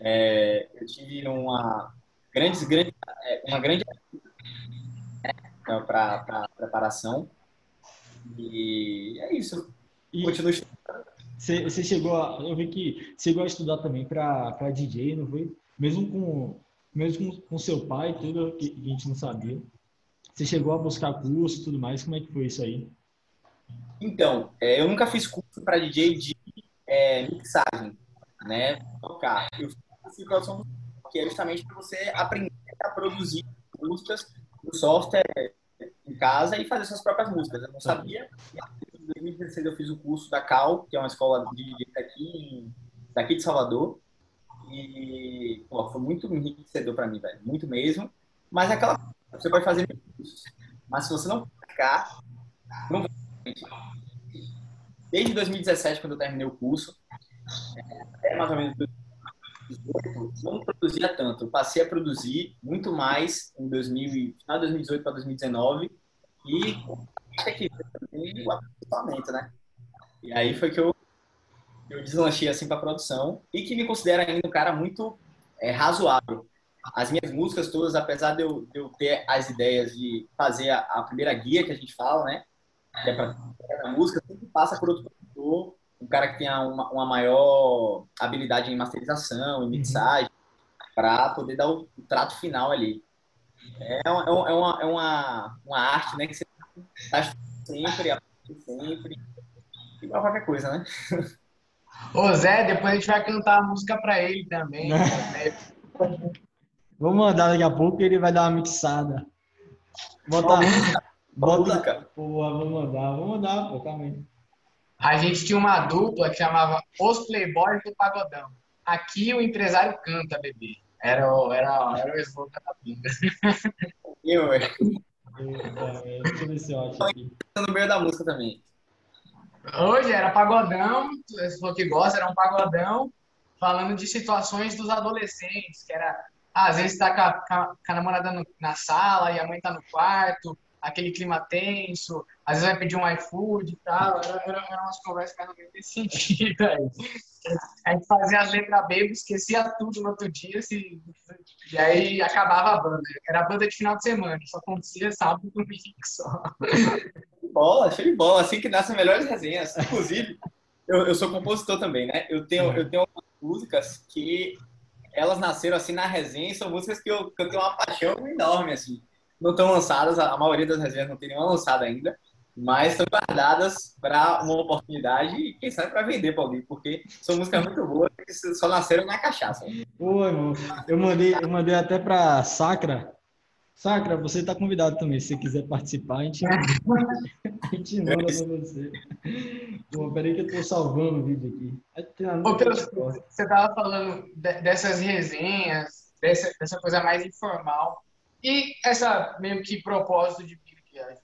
É, eu tive uma grande, grande, é, uma grande né, para preparação. E é isso. E Continua Você, você chegou a, eu vi que chegou a estudar também para DJ, não foi? Mesmo com mesmo com, seu pai, tudo que, a gente não sabia. Você chegou a buscar curso e tudo mais, como é que foi isso aí? Então, é, eu nunca fiz curso para DJ de é, mixagem, né? Tocar. Eu fiz produção que é justamente para você aprender a produzir músicas no software em casa e fazer suas próprias músicas. Eu não sabia. Em 2016 eu fiz o curso da Cal, que é uma escola de DJ daqui, daqui de Salvador. E pô, foi muito enriquecedor para mim, velho. Muito mesmo. Mas é aquela você pode fazer mas se você não praticar, não. Desde 2017, quando eu terminei o curso, até mais ou menos 2018, não produzia tanto. Eu passei a produzir muito mais em 2000, final de 2018 para 2019 e o né? E aí foi que eu eu deslanchei assim para produção e que me considera ainda um cara muito é, razoável. As minhas músicas todas, apesar de eu, de eu ter as ideias de fazer a, a, primeira guia que a gente fala, né? Que é para a música, sempre passa por outro produtor, um cara que tenha uma, uma maior habilidade em masterização, em mixagem, uhum. para poder dar o, o, trato final ali. É, uma, é, uma, é uma, uma arte, né? Que você está sempre, sempre, igual qualquer coisa, né? <laughs> Ô Zé, depois a gente vai cantar a música pra ele também. Né? <laughs> Vou mandar daqui a pouco e ele vai dar uma mixada. Bota. Bota. Pô, vou mandar, vou mandar, pô, também. A gente tinha uma dupla que chamava Os Playboys do Pagodão. Aqui o empresário canta, bebê. Era, o, era, era o slogan da bunda. Eu, velho. Deixa eu ver se eu acho aqui. No meio da música também. Hoje era pagodão, se for que gosta, era um pagodão, falando de situações dos adolescentes, que era, às vezes tá com a, com a namorada no, na sala e a mãe tá no quarto, aquele clima tenso, às vezes vai pedir um iFood e tal, era, era, era umas conversas mais ou menos nesse <laughs> sentido aí. A gente fazia as letras B, esquecia tudo no outro dia, se, e aí acabava a banda. Era a banda de final de semana, só acontecia sábado e domingo só <laughs> bola, show de bola. Assim que nascem melhores resenhas. Inclusive, eu, eu sou compositor também, né? Eu tenho, eu tenho algumas músicas que elas nasceram assim na resenha, são músicas que eu, que eu tenho uma paixão enorme, assim. Não estão lançadas, a maioria das resenhas não tem nenhuma lançada ainda, mas estão guardadas para uma oportunidade e quem sabe para vender para alguém, porque são músicas muito boas que só nasceram na cachaça. Oi, irmão. Eu mandei, eu mandei até para Sacra. Sacra, você está convidado também. Se quiser participar, a gente, <laughs> a gente manda para você. Pô, peraí que eu estou salvando o vídeo aqui. Ô, Pedro, você estava falando dessas resenhas, dessa, dessa coisa mais informal. E essa meio que propósito de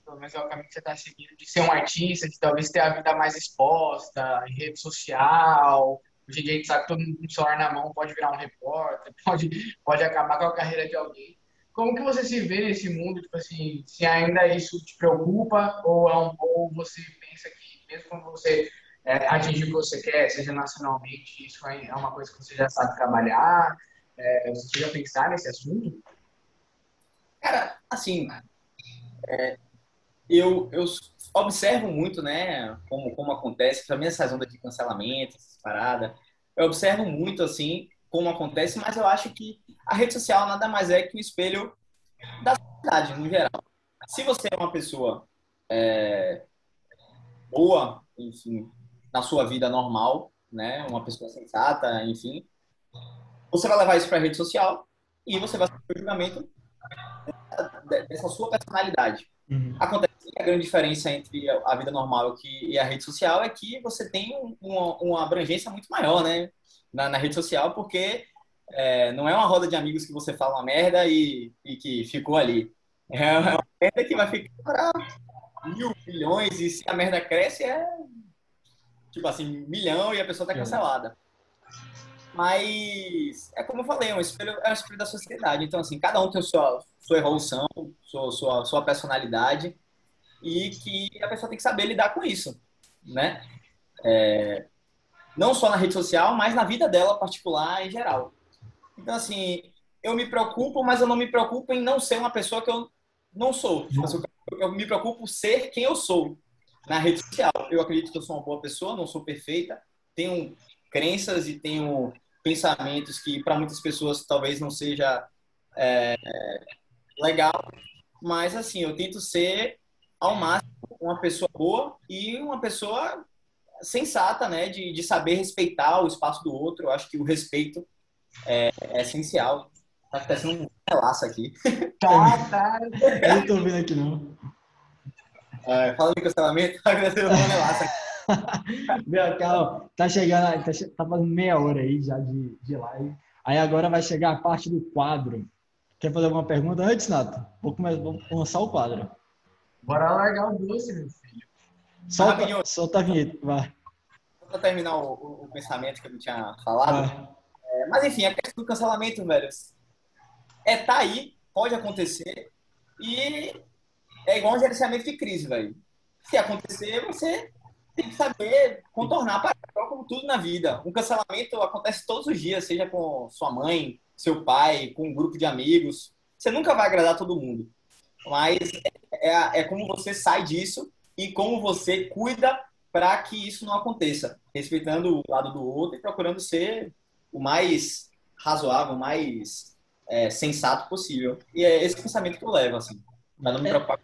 pelo menos é o caminho que você está seguindo, de ser um artista, de talvez ter a vida mais exposta em rede social. Hoje em dia a gente sabe que todo mundo com o celular na mão pode virar um repórter, <laughs> pode, pode acabar com a carreira de alguém. Como que você se vê nesse mundo, tipo assim, se ainda isso te preocupa ou, é um, ou você pensa que mesmo quando você é, atingir o que você quer, seja nacionalmente, isso é uma coisa que você já sabe trabalhar? É, você já pensar nesse assunto? Cara, assim, é, eu, eu observo muito, né, como, como acontece, também essas ondas de cancelamento, essas paradas, eu observo muito, assim, como acontece, mas eu acho que a rede social nada mais é que o espelho da sociedade, no geral. Se você é uma pessoa é, boa, enfim, na sua vida normal, né, uma pessoa sensata, enfim, você vai levar isso para a rede social e você vai sofrer o julgamento dessa sua personalidade. Uhum. Acontece que a grande diferença entre a vida normal e a rede social é que você tem uma, uma abrangência muito maior, né? Na, na rede social, porque é, não é uma roda de amigos que você fala uma merda e, e que ficou ali. É uma merda que vai ficar para mil, milhões, e se a merda cresce, é tipo assim, milhão e a pessoa tá cancelada. Mas é como eu falei, é um espelho, é um espelho da sociedade. Então, assim, cada um tem sua, sua evolução, sua, sua, sua personalidade e que a pessoa tem que saber lidar com isso, né? É, não só na rede social, mas na vida dela particular em geral. Então, assim, eu me preocupo, mas eu não me preocupo em não ser uma pessoa que eu não sou. Tipo assim, eu me preocupo ser quem eu sou na rede social. Eu acredito que eu sou uma boa pessoa, não sou perfeita, tenho crenças e tenho pensamentos que para muitas pessoas talvez não seja é, legal, mas assim, eu tento ser ao máximo uma pessoa boa e uma pessoa sensata, né, de, de saber respeitar o espaço do outro. Eu acho que o respeito é, é essencial. Tá acontecendo um relaxo aqui. <laughs> Tá, tá. <laughs> Eu não tô vendo aqui, não. É, falando de cancelamento, <laughs> tá acontecendo um relaxo aqui. Meu, calma, tá chegando, tá, tá fazendo meia hora aí já de, de live. Aí agora vai chegar a parte do quadro. Quer fazer alguma pergunta antes, Nato? Vou, começar, vou lançar o quadro. Bora largar o doce, meu filho. Solta, ah, solta a vinheta, vai. Vou terminar o, o, o, pensamento que eu não tinha falado. É, mas enfim, a questão do cancelamento, velho, é tá aí, pode acontecer e é igual um gerenciamento de crise, velho. Se acontecer, você tem que saber contornar para como tudo na vida. Um cancelamento acontece todos os dias, seja com sua mãe, seu pai, com um grupo de amigos. Você nunca vai agradar todo mundo. Mas é, é, é como você sai disso e como você cuida para que isso não aconteça, respeitando o lado do outro e procurando ser o mais razoável, o mais é, sensato possível. E é esse pensamento que eu levo, assim, para não me é. preocupar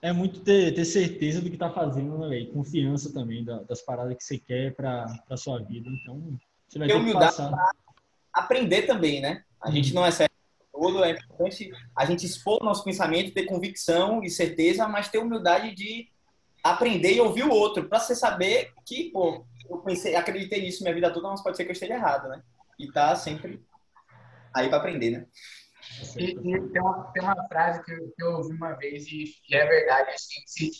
é muito ter, ter certeza do que está fazendo, né, véio? Confiança também da, das paradas que você quer para a sua vida. Então, você vai ter, passar. aprender também, né? A gente não é certo todo, é importante a gente expor o nosso pensamento, ter convicção e certeza, mas ter humildade de aprender e ouvir o outro, para você saber que, pô, eu pensei, acreditei nisso minha vida toda, mas pode ser que eu esteja errado, né? E tá sempre aí para aprender, né? E, e, tem, uma, tem uma frase que eu, que eu ouvi uma vez e, é verdade, assim, se,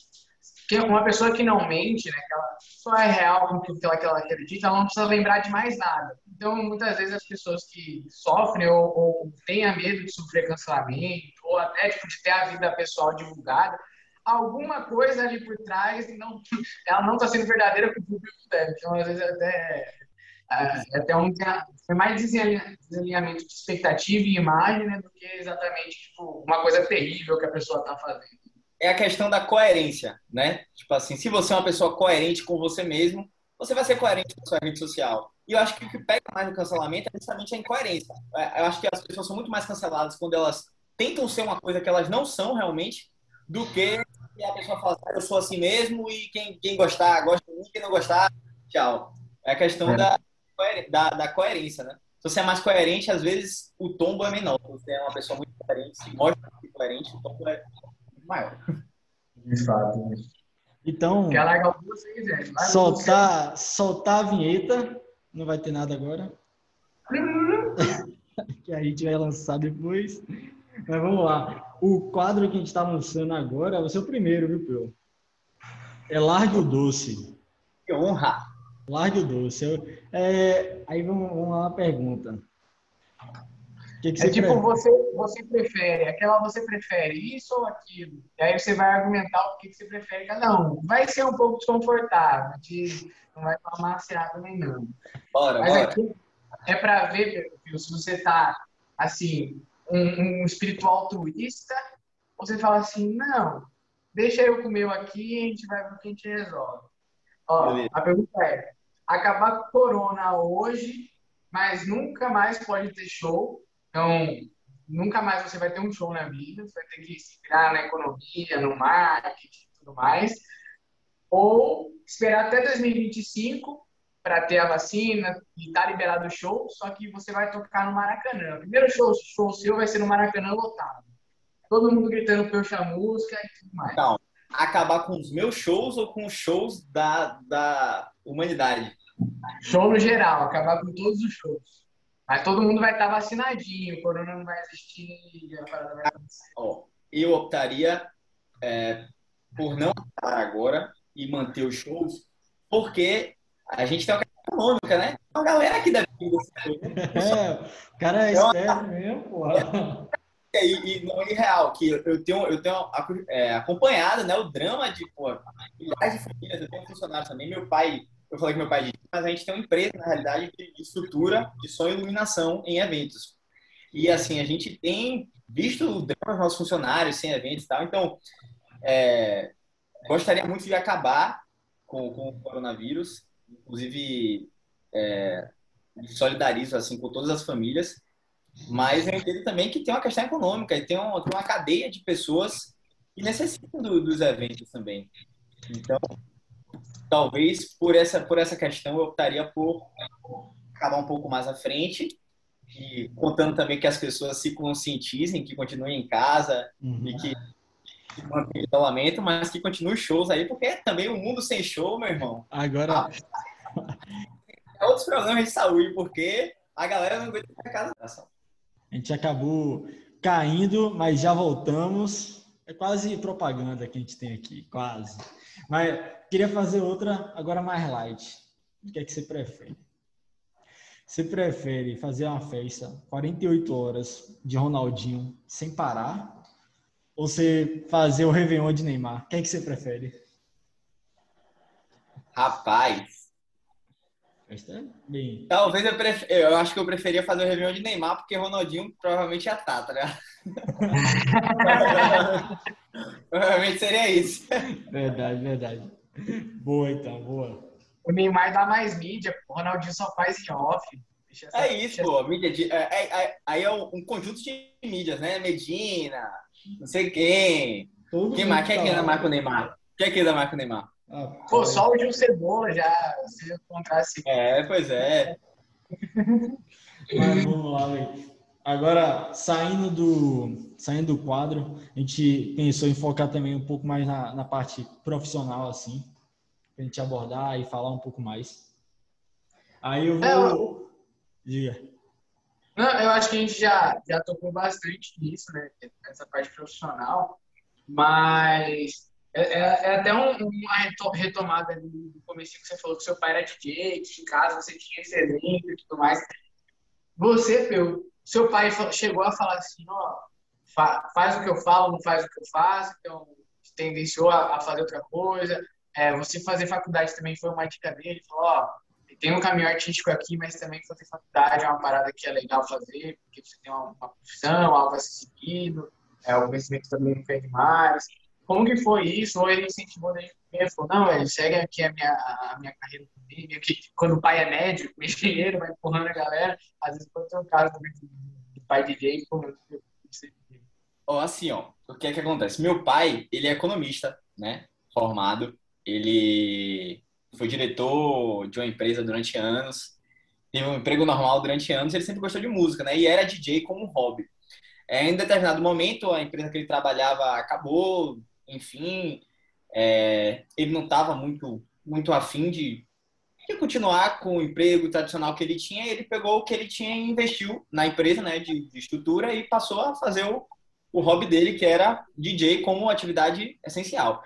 que uma pessoa que não mente, né, que ela só é real com aquilo que ela acredita, ela não precisa lembrar de mais nada. Então, muitas vezes as pessoas que sofrem ou, ou têm medo de sofrer cancelamento, ou até tipo, de ter a vida pessoal divulgada, alguma coisa ali por trás não, <laughs> ela não está sendo verdadeira com o público dela. Então, às vezes, até é, até um foi mais desalinhamento de expectativa e imagem né, do que exatamente tipo, uma coisa terrível que a pessoa está fazendo. É a questão da coerência, né? Tipo assim, se você é uma pessoa coerente com você mesmo, você vai ser coerente com a sua rede social. E eu acho que o que pega mais no cancelamento é justamente a incoerência. É, eu acho que as pessoas são muito mais canceladas quando elas tentam ser uma coisa que elas não são realmente, do que a pessoa fala, ah, eu sou assim mesmo e quem, quem gostar, gosta de mim, quem não gostar, tchau. É a questão é. Da, da, da, coerência, né? Se você é mais coerente, às vezes o tombo é menor. Se você é uma pessoa muito coerente, se mostra muito coerente, o tombo é maior. De fato. Então, soltar, soltar a vinheta. Não vai ter nada agora. <laughs> <laughs> que a gente vai lançar depois. Mas vamos lá. O quadro que a gente está lançando agora é o seu primeiro, viu, Peu? É Largue o Doce. Que honra! Largue o Doce. É, aí vamos, vamos lá uma pergunta. Que que é tipo, prefere? você, você prefere, aquela você prefere isso ou aquilo? E aí você vai argumentar o que, que você prefere um. Vai ser um pouco desconfortável, de, não vai tomar também não. Bora, Mas bora. Aqui é para ver, viu, se você tá, assim, um, um espírito altruísta, você fala assim, não, deixa eu com o meu aqui e a gente vai ver o que a gente resolve. Ó, a pergunta é, acabar com corona hoje, mas nunca mais pode ter show, então, nunca mais você vai ter um show na vida, você vai ter que se virar na economia, no marketing e tudo mais. Ou esperar até 2025 para ter a vacina e estar tá liberado o show, só que você vai tocar no Maracanã. O primeiro show, show seu vai ser no Maracanã lotado. Todo mundo gritando puxa música e tudo mais. Não, acabar com os meus shows ou com os shows da, da humanidade? Show no geral, acabar com todos os shows. Mas todo mundo vai estar vacinadinho, o corona não vai existir, a parada vai Ó, eu optaria é, por não parar agora e manter os shows, porque a gente tem uma questão econômica, né? Uma galera que deve vir desse É, o cara é então, esperto mesmo, porra. É, e, e não é real, que eu tenho, eu tenho é, acompanhado né, o drama de pô, milhares de famílias, eu tenho funcionários também, meu pai eu falei que meu pai disse, mas a gente tem uma empresa, na realidade, de estrutura de som e iluminação em eventos. E, assim, a gente tem visto o drama dos nossos funcionários sem eventos e tal. Então, é, gostaria muito de acabar com, com o coronavírus. Inclusive, é, solidarizo, assim, com todas as famílias. Mas eu entendo também que tem uma questão econômica e tem, uma, tem uma cadeia de pessoas que necessitam do, dos eventos também. Então, talvez por essa, por essa questão eu optaria por acabar um pouco mais à frente e contando também que as pessoas se conscientizem, que continuem em casa uhum. e que, mantenham isolamento, mas que continuem shows aí, porque também o mundo sem show, meu irmão. Agora. É outros problemas de saúde, porque a galera não aguenta ficar casa. A gente acabou caindo, mas já voltamos. É quase propaganda que a gente tem aqui, quase. Mas queria fazer outra agora mais light. O que é que você prefere? Você prefere fazer uma festa 48 horas de Ronaldinho sem parar? Ou você fazer o Réveillon de Neymar? O que é que você prefere? Rapaz. Bem... Talvez eu, pref... eu acho que eu preferia fazer o Réveillon de Neymar, porque Ronaldinho provavelmente já tá, tá ligado? <laughs> provavelmente seria isso. Verdade, verdade. Boa, então, boa. O Neymar dá mais mídia, o Ronaldinho só faz em off. Essa, é isso, pô. Mídia de, é, é, é, aí é um conjunto de mídias, né? Medina, não sei quem. Todo quem mais? Quem é que anda mais com o Neymar? Quem é que anda mais com o Neymar? Ah, pô, só o Gil Cebola já, se encontrasse. É, pois é. Mas vamos lá, velho. Agora, saindo do, saindo do quadro, a gente pensou em focar também um pouco mais na, na parte profissional, assim, para a gente abordar e falar um pouco mais. Aí eu vou. É, eu... Diga. Não, eu acho que a gente já, já tocou bastante nisso, né? Essa parte profissional, mas é, é, é até um, uma retomada do começo que você falou que seu pai era DJ, que em casa você tinha esse exemplo e tudo mais. Você, Peu, seu pai chegou a falar assim, ó, faz o que eu falo, não faz o que eu faço, então tendenciou a, fazer outra coisa. É, você fazer faculdade também foi uma dica dele, falou, ó, tem um caminho artístico aqui, mas também fazer faculdade é uma parada que é legal fazer, porque você tem uma, uma profissão, algo a ser seguido, é, o conhecimento também não perde mais. Como que foi isso? Ou ele incentivou desde o Ele falou, não, ele segue aqui a minha, a minha carreira também, que quando o pai é médico, <laughs> engenheiro, vai empurrando a galera, às vezes pode ter um caso também do pai DJ empurrando Ó, assim, ó, o que é que acontece? Meu pai, ele é economista, né? Formado. Ele foi diretor de uma empresa durante anos. Teve um emprego normal durante anos. Ele sempre gostou de música, né? E era DJ como hobby. É, em determinado momento, a empresa que ele trabalhava acabou, enfim. É, ele não estava muito, muito afim de, de continuar com o emprego tradicional que ele tinha. Ele pegou o que ele tinha e investiu na empresa né, de, de estrutura e passou a fazer o, o hobby dele, que era DJ como atividade essencial,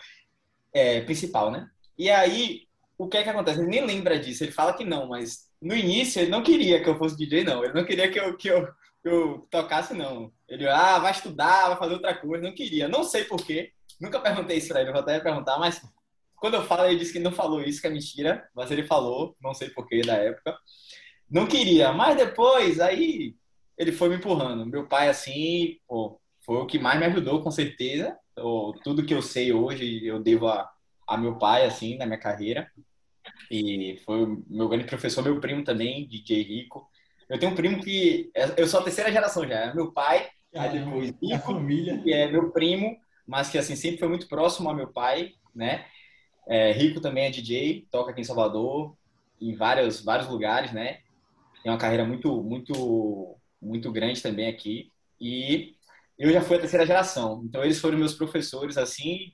é, principal, né? E aí, o que é que acontece? Ele nem lembra disso, ele fala que não, mas no início ele não queria que eu fosse DJ, não. Ele não queria que eu, que eu, que eu tocasse, não. Ele, ah, vai estudar, vai fazer outra coisa, não queria. Não sei porquê, nunca perguntei isso pra ele, vou até perguntar, mas quando eu falo, ele disse que não falou isso, que é mentira, mas ele falou, não sei porquê da época. Não queria, mas depois, aí ele foi me empurrando. Meu pai, assim, pô, foi o que mais me ajudou, com certeza. tudo que eu sei hoje eu devo a, a meu pai, assim, na minha carreira. E foi o meu grande professor, meu primo também, DJ Rico. Eu tenho um primo que. É, eu sou a terceira geração já. É meu pai, ah, aí depois Rico, a família. que é meu primo, mas que assim sempre foi muito próximo ao meu pai, né? É, Rico também é DJ, toca aqui em Salvador, em vários, vários lugares, né? Tem uma carreira muito, muito, muito grande também aqui. E eu já fui a terceira geração. Então, eles foram meus professores, assim,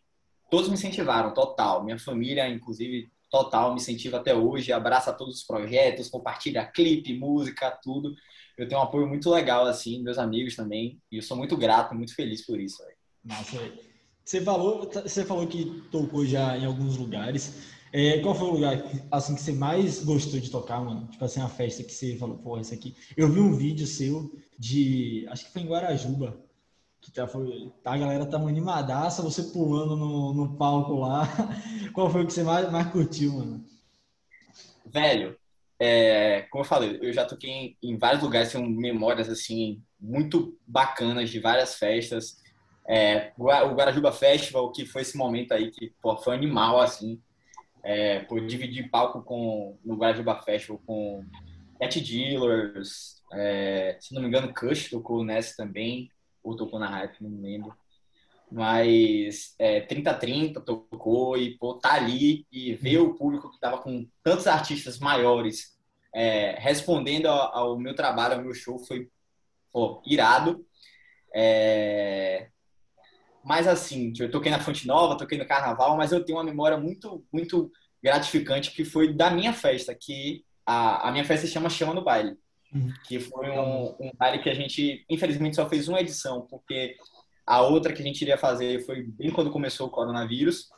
todos me incentivaram, total. Minha família, inclusive, total, me incentiva até hoje, abraça todos os projetos, compartilha clipe, música, tudo. Eu tenho um apoio muito legal, assim, meus amigos também, e eu sou muito grato, muito feliz por isso. Nossa, você falou, você falou que tocou já em alguns lugares. É, qual foi o lugar assim que você mais gostou de tocar, mano? Tipo assim, a festa que você falou, pô, essa aqui. Eu vi um vídeo seu de, acho que foi em Guarajuba, que tá, foi, tá, a galera tá animadaça, você pulando no, no palco lá. <laughs> Qual foi o que você mais, mais curtiu, mano? Velho, é, como eu falei, eu já toquei em, em, vários lugares, tenho memórias, assim, muito bacanas de várias festas. É, o Guarajuba Festival, que foi esse momento aí que pô, foi animal, assim. É, por dividir palco com, no Guarajuba Festival com Cat Dealers, é, se não me engano, Kush tocou nessa também ou tocou na Hype, não lembro. Mas é, 30-30 tocou e pô, tá ali e ver o público que tava com tantos artistas maiores é, respondendo ao, ao, meu trabalho, ao meu show, foi pô, irado. É... Mas assim, eu toquei na Fonte Nova, toquei no Carnaval, mas eu tenho uma memória muito, muito gratificante que foi da minha festa, que a, a minha festa se chama Chama no Baile. Uhum. que foi um, um que a gente, infelizmente, só fez uma edição, porque a outra que a gente iria fazer foi bem quando começou o coronavírus.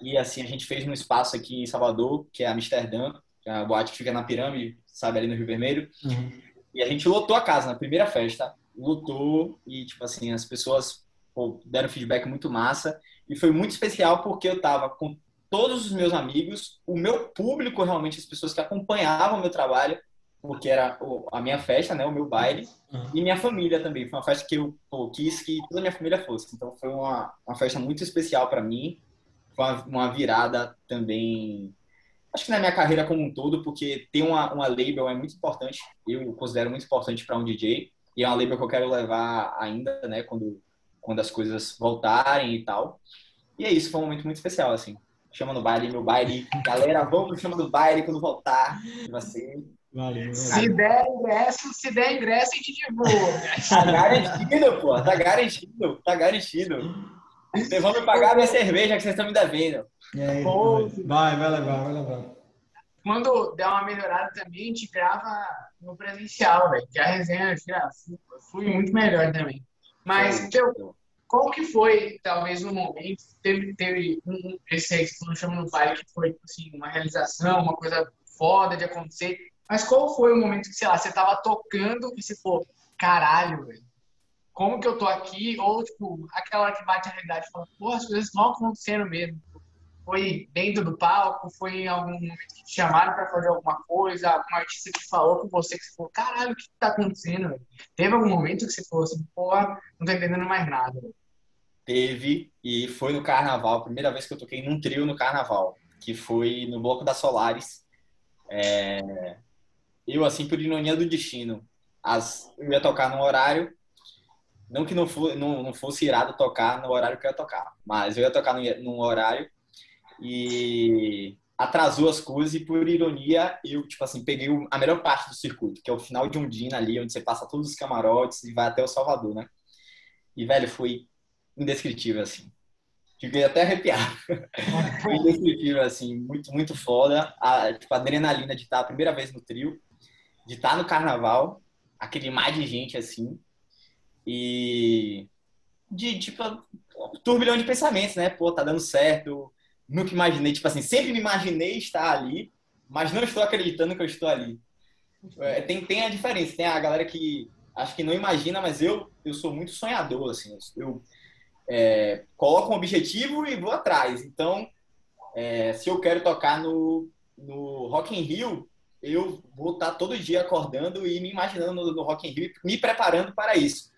E assim, a gente fez num espaço aqui em Salvador, que é Amsterdã, que é a boate que fica na pirâmide, sabe, ali no Rio Vermelho. Uhum. E a gente lotou a casa na primeira festa, lotou e, tipo assim, as pessoas pô, deram feedback muito massa. E foi muito especial porque eu tava com todos os meus amigos, o meu público, realmente, as pessoas que acompanhavam o meu trabalho, porque era a minha festa, né, o meu baile, uhum. e minha família também. Foi uma festa que eu pô, quis que toda a minha família fosse. Então foi uma, uma festa muito especial para mim. Foi uma, uma, virada também, acho que na minha carreira como um todo, porque ter uma, uma label é muito importante. Eu considero muito importante para um DJ. E é uma label que eu quero levar ainda, né, quando, quando as coisas voltarem e tal. E é isso, foi um momento muito especial, assim. Chama no baile, meu baile. Galera, vamos Chama do Baile quando voltar. Você Valeu, Se der ingresso, se der ingresso, a gente divulga. Tá garantido, pô. Tá garantido. Tá garantido. Vocês vão me pagar a minha cerveja que vocês estão me devendo. É, vai, vai levar, vai levar. Quando der uma melhorada também, a gente grava no presencial, velho. Que a resenha já flui muito melhor também. Mas, teu, qual que foi, talvez, no momento, teve, teve um, esse aí que você chama no baile, que foi, assim, uma realização, uma coisa foda de acontecer, mas qual foi o momento que, sei lá, você tava tocando e você falou, caralho, velho, como que eu tô aqui? Ou, tipo, aquela hora que bate a realidade e fala, pô, as coisas estão acontecendo mesmo. Foi dentro do palco? Foi em algum momento que te chamaram para fazer alguma coisa? Algum artista que falou com você que você falou, caralho, o que tá acontecendo? Véio? Teve algum momento que você falou assim, pô, não tô entendendo mais nada, velho? Teve, e foi no carnaval, primeira vez que eu toquei num trio no carnaval, que foi no Bloco da Solares. É... Eu, assim, por ironia do destino, as... eu ia tocar num horário, não que não, for, não, não fosse irado tocar no horário que eu ia tocar, mas eu ia tocar num, horário e atrasou as coisas e por ironia eu tipo assim peguei a melhor parte do circuito que é o final de Undina ali onde você passa todos os camarotes e vai até o Salvador né? E velho foi indescritível assim. Fiquei até arrepiado. <laughs> Foi indescritível assim muito muito foda. A, tipo, a adrenalina de estar a primeira vez no trio de estar no carnaval aquele mar de gente assim e de tipo um turbilhão de pensamentos né pô tá dando certo nunca imaginei, tipo assim, sempre me imaginei estar ali, mas não estou acreditando que eu estou ali. É, tem, tem a diferença, tem a galera que acho que não imagina, mas eu, eu sou muito sonhador, assim, eu é, coloco um objetivo e vou atrás. Então, é, se eu quero tocar no, no Rock in Rio, eu vou estar todo dia acordando e me imaginando no, no Rock in Rio, me preparando para isso.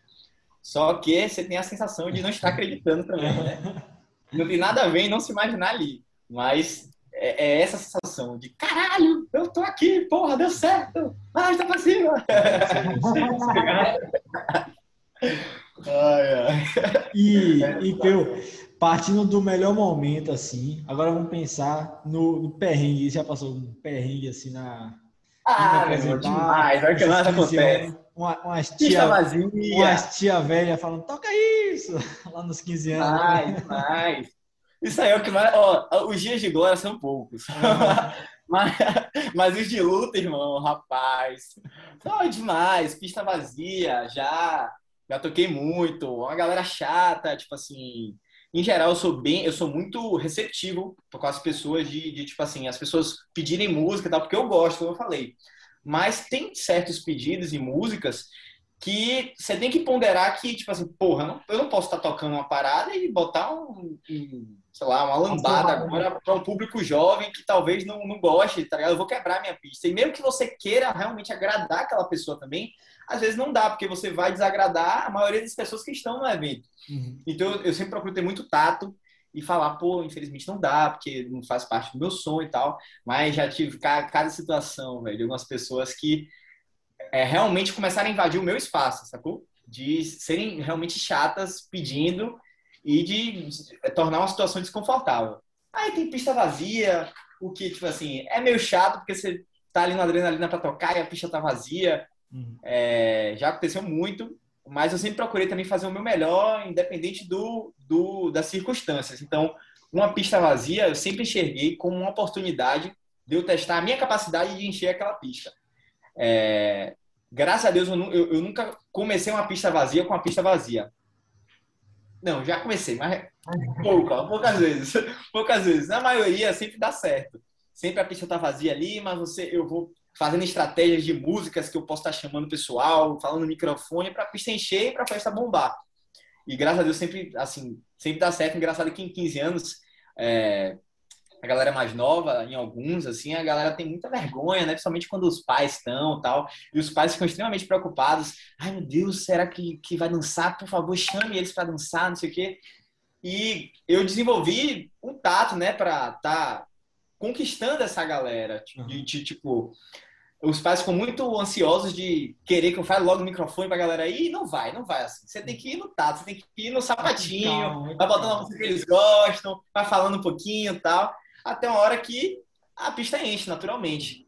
Só que você tem a sensação de não estar acreditando também, né? <laughs> Não tem nada a ver em não se imaginar ali. Mas é, é essa sensação de caralho, eu tô aqui, porra, deu certo. Ah, tá pra cima. <laughs> <laughs> ai, ai. E, e Peu, partindo do melhor momento, assim, agora vamos pensar no, no perrengue. Já passou um perrengue assim na. Ah, meu, demais, olha que nada acontece. Uma, umas tia, vazia. umas tia velha falando, toca isso, <laughs> lá nos 15 anos. Ai, demais. Isso aí é o que mais. Ó, os dias de glória são poucos. Uhum. <laughs> mas, mas os de luta, irmão, rapaz. São demais. Pista vazia, já. Já toquei muito. Uma galera chata, tipo assim. Em geral, eu sou bem, eu sou muito receptivo com as pessoas de, de tipo assim, as pessoas pedirem música e tal, porque eu gosto, como eu falei. Mas tem certos pedidos e músicas que você tem que ponderar que, tipo assim, porra, eu não posso estar tocando uma parada e botar um, um sei lá, uma lambada agora para um público jovem que talvez não, não goste, tá ligado? Eu vou quebrar minha pista. E mesmo que você queira realmente agradar aquela pessoa também, às vezes não dá, porque você vai desagradar a maioria das pessoas que estão no evento. Uhum. Então eu sempre procuro ter muito tato e falar, pô, infelizmente não dá, porque não faz parte do meu som e tal. Mas já tive cada situação, velho, de algumas pessoas que é, realmente começaram a invadir o meu espaço, sacou? De serem realmente chatas pedindo e de tornar uma situação desconfortável. Aí tem pista vazia, o que, tipo assim, é meio chato porque você tá ali na adrenalina para tocar e a pista tá vazia. Uhum. É, já aconteceu muito, mas eu sempre procurei também fazer o meu melhor, independente do, do, das circunstâncias. Então, uma pista vazia eu sempre enxerguei como uma oportunidade de eu testar a minha capacidade de encher aquela pista. É, graças a Deus, eu, eu, eu, nunca comecei uma pista vazia com a pista vazia. Não, já comecei, mas pouca, poucas vezes. <laughs> poucas vezes. Na maioria sempre dá certo. Sempre a pista tá vazia ali, mas você, eu vou fazendo estratégias de músicas que eu posso estar chamando o pessoal, falando no microfone para pista encher e para festa bombar. E graças a Deus sempre, assim, sempre dá certo. Engraçado que em 15 anos, é, a galera mais nova, em alguns, assim, a galera tem muita vergonha, né? Principalmente quando os pais estão tal. E os pais ficam extremamente preocupados. Ai, meu Deus, será que, que vai dançar? Por favor, chame eles para dançar, não sei o quê. E eu desenvolvi um tato, né, para tá conquistando essa galera. De, de, tipo, os pais ficam muito ansiosos de querer que eu fale logo no microfone pra galera ir, e não vai, não vai assim. Você tem que ir no tato, você tem que ir no sapatinho, vai botando a música que eles gostam, vai falando um pouquinho e tal até uma hora que a pista enche naturalmente.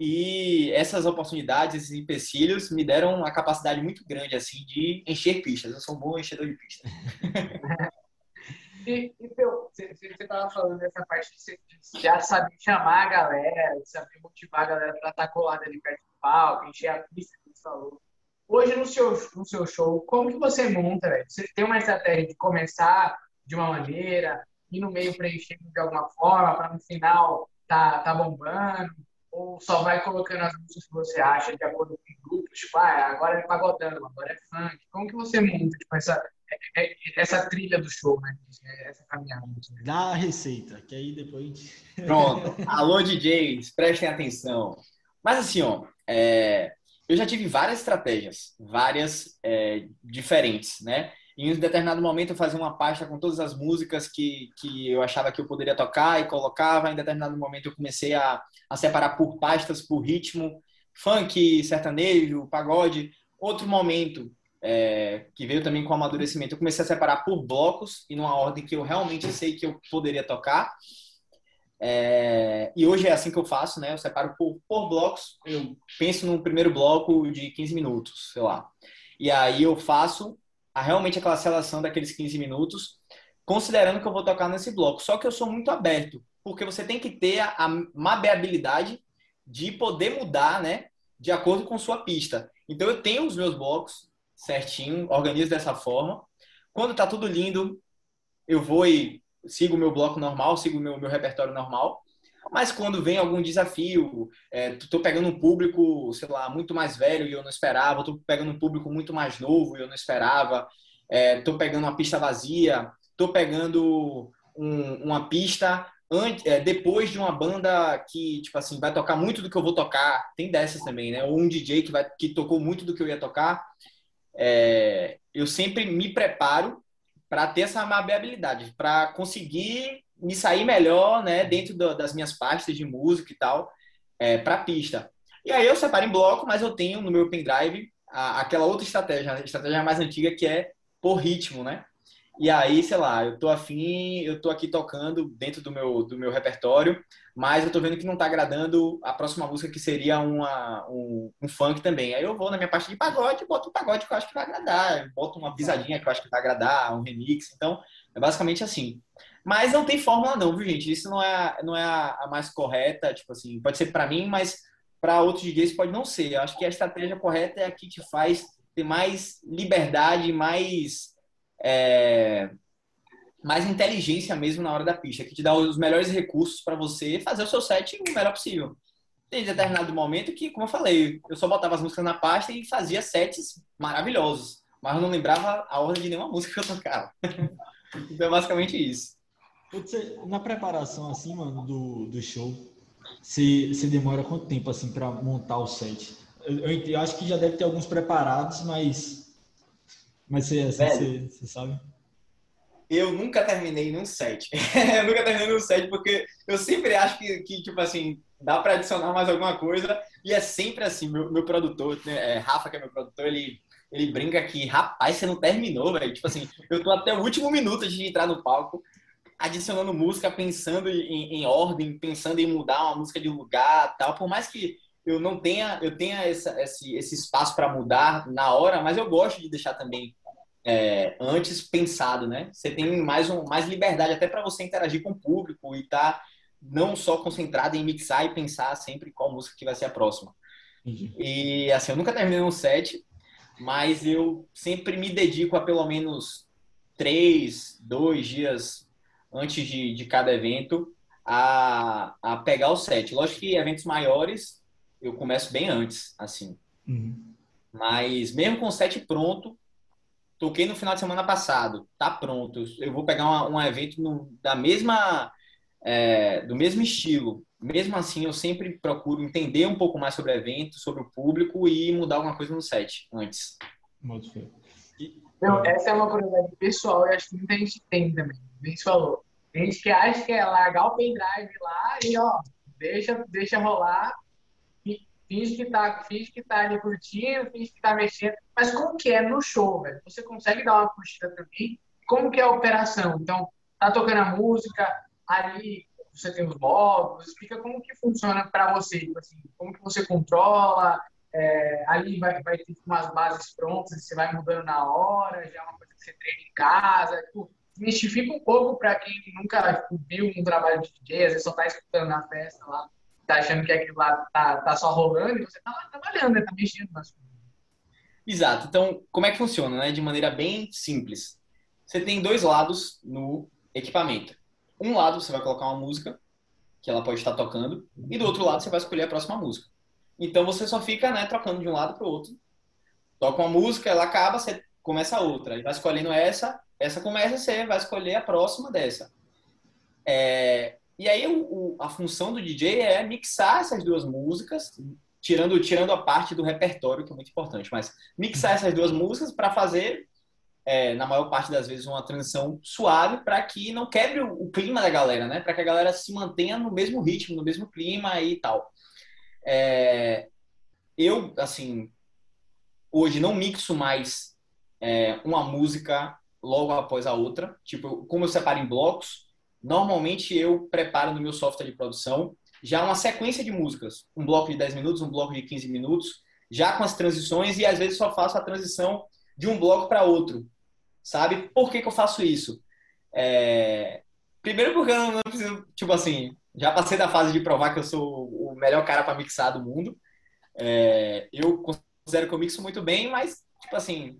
E essas oportunidades, esses empecilhos, me deram a capacidade muito grande assim de encher pistas. Eu sou um bom enchedor de pistas. <laughs> e, e você estava falando dessa parte de já saber chamar a galera, de saber motivar a galera para estar colada ali perto do palco, encher a pista que você falou. Hoje no seu, no seu show, como que você monta? Véio? Você tem uma estratégia de começar de uma maneira, e no meio preenchendo de alguma forma, para no final tá, tá bombando? Ou só vai colocando as músicas que você acha de acordo com o grupo? Tipo, ah, agora é pagodão, agora é funk. Como que você monta tipo, essa, é, é, essa trilha do show, né? Essa caminhada. Dá a receita, que aí depois. <laughs> Pronto. Alô, DJs, prestem atenção. Mas assim, ó, é... eu já tive várias estratégias, várias é, diferentes, né? Em um determinado momento eu fazia uma pasta com todas as músicas que, que eu achava que eu poderia tocar e colocava. Em determinado momento eu comecei a, a separar por pastas, por ritmo, funk, sertanejo, pagode. Outro momento é, que veio também com o amadurecimento, eu comecei a separar por blocos e numa ordem que eu realmente sei que eu poderia tocar. É, e hoje é assim que eu faço, né? Eu separo por, por blocos. Eu penso no primeiro bloco de 15 minutos, sei lá. E aí eu faço a realmente aquela seleção daqueles 15 minutos, considerando que eu vou tocar nesse bloco. Só que eu sou muito aberto, porque você tem que ter a, a mabeabilidade de poder mudar, né, de acordo com sua pista. Então eu tenho os meus blocos certinho, organizo dessa forma. Quando tá tudo lindo, eu vou e sigo o meu bloco normal, sigo o meu, meu repertório normal. Mas quando vem algum desafio, é, tô pegando um público, sei lá, muito mais velho e eu não esperava, tô pegando um público muito mais novo e eu não esperava, é, tô pegando uma pista vazia, tô pegando um, uma pista antes, é, depois de uma banda que, tipo assim, vai tocar muito do que eu vou tocar, tem dessas também, né? Ou um DJ que, vai, que tocou muito do que eu ia tocar. É, eu sempre me preparo para ter essa habilidade, para conseguir me sair melhor, né, dentro do, das minhas pastas de música e tal, é, para pista. E aí eu separo em bloco, mas eu tenho no meu pendrive a, aquela outra estratégia, a estratégia mais antiga que é por ritmo, né? E aí, sei lá, eu tô afim, eu tô aqui tocando dentro do meu, do meu repertório, mas eu tô vendo que não tá agradando a próxima música que seria uma, um, um funk também. Aí eu vou na minha parte de pagode, boto um pagode que eu acho que vai agradar, boto uma pisadinha que eu acho que vai agradar, um remix. Então, é basicamente assim. Mas não tem fórmula não, viu, gente? Isso não é, não é a, mais correta, tipo assim, pode ser para mim, mas para outros DJs pode não ser. Eu acho que a estratégia correta é a que te faz ter mais liberdade, mais é, mais inteligência mesmo na hora da pista, que te dá os melhores recursos para você fazer o seu set o melhor possível. Tem determinado momento que, como eu falei, eu só botava as músicas na pasta e fazia sets maravilhosos, mas eu não lembrava a ordem de nenhuma música que eu tocava. <laughs> então é basicamente isso. Você, na preparação, assim, mano, do, do show, você, você demora quanto tempo, assim, para montar o set? Eu, eu, eu, acho que já deve ter alguns preparados, mas... Mas você, assim, você, você sabe? Eu nunca terminei num set. <laughs> eu nunca terminei num set porque eu sempre acho que, que tipo assim, dá para adicionar mais alguma coisa. E é sempre assim, meu, meu produtor, né, é, Rafa, que é meu produtor, ele, ele brinca que, rapaz, você não terminou, velho. Tipo assim, eu tô até o último minuto de entrar no palco adicionando música, pensando em, em, ordem, pensando em mudar uma música de lugar, tal. Por mais que eu não tenha, eu tenha essa, esse, esse espaço para mudar na hora, mas eu gosto de deixar também é, antes pensado, né? Você tem mais um, mais liberdade até para você interagir com o público e tá não só concentrado em mixar e pensar sempre qual música que vai ser a próxima. Uhum. E assim, eu nunca terminei um set, mas eu sempre me dedico a pelo menos três, dois dias antes de, de cada evento, a, a pegar o set. Lógico que eventos maiores eu começo bem antes, assim. Uhum. Mas mesmo com o set pronto, toquei no final de semana passado, tá pronto. Eu vou pegar uma, um evento no, da mesma, é, do mesmo estilo. Mesmo assim, eu sempre procuro entender um pouco mais sobre o evento, sobre o público e mudar alguma coisa no set antes. Muito bem. Então, essa é uma curiosidade pessoal e acho que muita gente tem também. Bem falou. Tem gente que acha que é largar o pendrive lá e, ó, deixa, deixa rolar, finge que tá, finge que tá ali curtindo, finge que tá mexendo. Mas como que é no show, velho? Você consegue dar uma curtida também? Como que é a operação? Então, tá tocando a música, ali você tem os blocos, explica como que funciona para você, tipo assim, como que você controla, é, ali vai, vai ter umas bases prontas, você vai mudando na hora, já é uma coisa que você treina em casa, tipo, mistifica um pouco para quem nunca viu um trabalho de DJ, às vezes só tá escutando na festa lá, tá achando que aquilo lá tá, tá só rolando e você tá lá trabalhando, né? Tá mexendo nas coisas. Exato. Então, como é que funciona, né? De maneira bem simples. Você tem dois lados no equipamento. Um lado você vai colocar uma música, que ela pode estar tocando, e do outro lado você vai escolher a próxima música. Então você só fica, né, trocando de um lado para o outro. Toca uma música, ela acaba, você começa a outra. E vai escolhendo essa, essa começa, você vai escolher a próxima dessa. É, e aí o, o, a função do DJ é mixar essas duas músicas, tirando, tirando a parte do repertório, que é muito importante, mas mixar essas duas músicas para fazer é, na maior parte das vezes, uma transição suave para que não quebre o, o, clima da galera, né? Para que a galera se mantenha no mesmo ritmo, no mesmo clima e tal. É, eu, assim, hoje não mixo mais é, uma música logo após a outra. Tipo, como eu separo em blocos, normalmente eu preparo no meu software de produção já uma sequência de músicas. Um bloco de 10 minutos, um bloco de 15 minutos, já com as transições e às vezes só faço a transição de um bloco para outro sabe? Por que, que eu faço isso? É... Primeiro porque eu não preciso, tipo assim, já passei da fase de provar que eu sou o melhor cara para mixar do mundo. É... Eu considero que eu mixo muito bem, mas, tipo assim,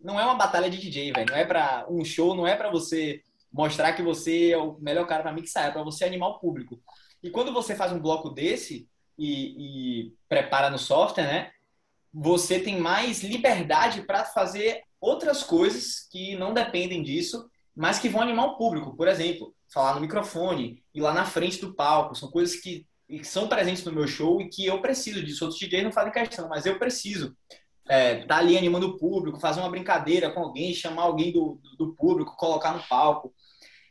não é uma batalha de DJ, velho. Não é para um show, não é para você mostrar que você é o melhor cara para mixar, é para você animar o público. E quando você faz um bloco desse e, e prepara no software, né? Você tem mais liberdade para fazer outras coisas que não dependem disso, mas que vão animar o público. Por exemplo, falar no microfone, ir lá na frente do palco, são coisas que, que são presentes no meu show e que eu preciso disso. Outros DJs não fazem questão, mas eu preciso. É, tá ali animando o público, fazer uma brincadeira com alguém, chamar alguém do, do público, colocar no palco.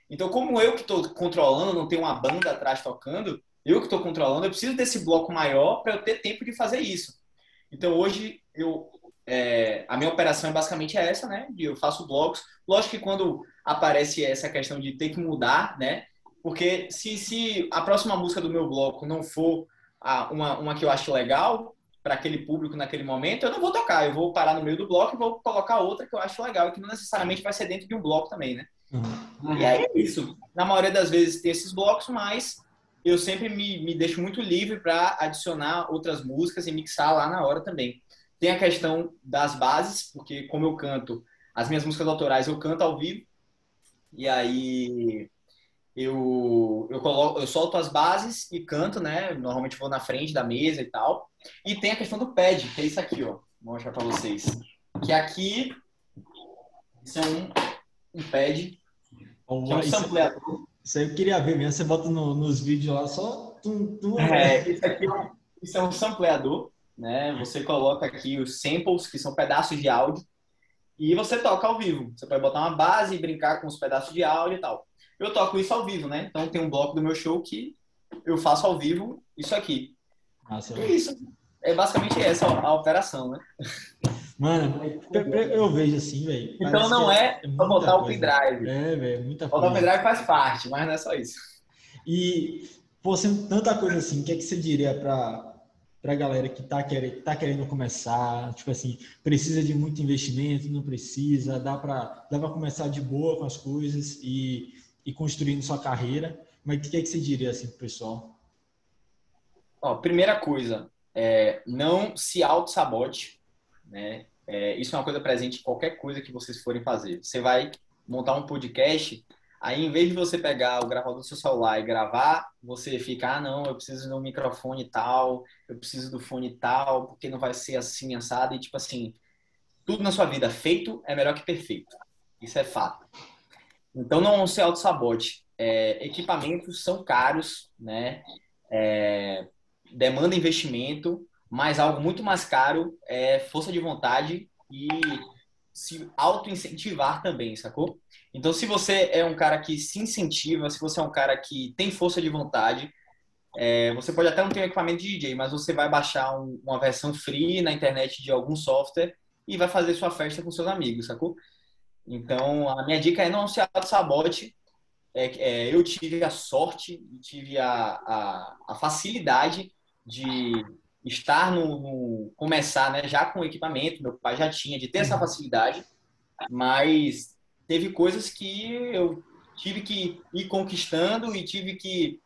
Então, como eu que estou controlando, não tenho uma banda atrás tocando, eu que estou controlando, eu preciso desse bloco maior para eu ter tempo de fazer isso. Então, hoje, eu é, a minha operação é basicamente essa, né? Eu faço blocos. Lógico que quando aparece essa questão de ter que mudar, né? Porque se, se a próxima música do meu bloco não for a, uma, uma que eu acho legal para aquele público naquele momento, eu não vou tocar. Eu vou parar no meio do bloco e vou colocar outra que eu acho legal e que não necessariamente vai ser dentro de um bloco também, né? Uhum. E aí é isso. Na maioria das vezes tem esses blocos, mas eu sempre me, me deixo muito livre para adicionar outras músicas e mixar lá na hora também. Tem a questão das bases, porque como eu canto, as minhas músicas autorais eu canto ao vivo, e aí eu, eu, coloco, eu solto as bases e canto, né? Normalmente vou na frente da mesa e tal. E tem a questão do pad, que é isso aqui, ó. Vou mostrar para vocês. Que aqui isso é um, um pad, oh, que é um sampleador. Isso aí eu queria ver mesmo. Você bota no, nos vídeos lá só. Tum, tum, é, isso aqui é isso é um sampleador né? Você coloca aqui os samples, que são pedaços de áudio, e você toca ao vivo. Você pode botar uma base e brincar com os pedaços de áudio e tal. Eu toco isso ao vivo, né? Então tem um bloco do meu show que eu faço ao vivo isso aqui. Nossa, e isso é basicamente essa a operação, né? Mano, eu vejo assim, velho. Então não é, é pra botar o pendrive. É, velho, muita coisa. Botar o pendrive faz parte, mas não é só isso. E, pô, sendo tanta coisa assim, o que, é que você diria pra, para a galera que está querendo, tá querendo começar, tipo assim, precisa de muito investimento, não precisa, dá para dá para começar de boa com as coisas e, e construindo sua carreira. Mas o que, é que você diria assim pro pessoal? Ó, primeira coisa, é, não se auto-sabote, né? É, isso é uma coisa presente em qualquer coisa que vocês forem fazer. Você vai montar um podcast, Aí, em vez de você pegar o gravador do seu celular e gravar, você fica, ah, não, eu preciso de um microfone tal, eu preciso do fone tal, porque não vai ser assim, assado. E, tipo assim, tudo na sua vida feito é melhor que perfeito. Isso é fato. Então, não se auto-sabote. É, equipamentos são caros, né? É, demanda investimento, mas algo muito mais caro é força de vontade e se auto-incentivar também, sacou? Então, se você é um cara que se incentiva, se você é um cara que tem força de vontade, é, você pode até não ter um equipamento de DJ, mas você vai baixar um, uma versão free na internet de algum software e vai fazer sua festa com seus amigos, sacou? Então, a minha dica é não se auto-sabote. É, é, eu tive a sorte, tive a, a, a facilidade de estar no, no, começar, né, já com o equipamento, meu pai já tinha de ter essa uhum. facilidade, mas teve coisas que eu tive que ir conquistando e tive que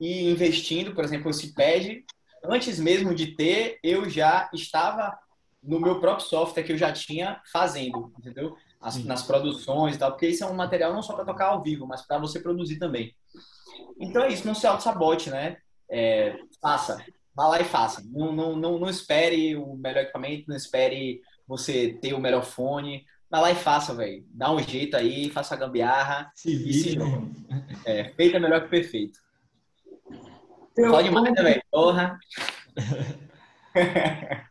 ir investindo, por exemplo, esse pad, antes mesmo de ter, eu já estava no meu próprio software que eu já tinha fazendo, entendeu? As, nas produções e tal, porque isso é um material não só para tocar ao vivo, mas para você produzir também. Então é isso, não se auto-sabote, né? É, faça, vá lá e faça. Não, não, não, não espere o melhor equipamento, não espere você ter o melhor fone. Vá lá e faça, velho. Dá um jeito aí, faça a gambiarra. Se vire, né? É, feito é melhor que perfeito. Só demais, né, velho? Porra. <laughs>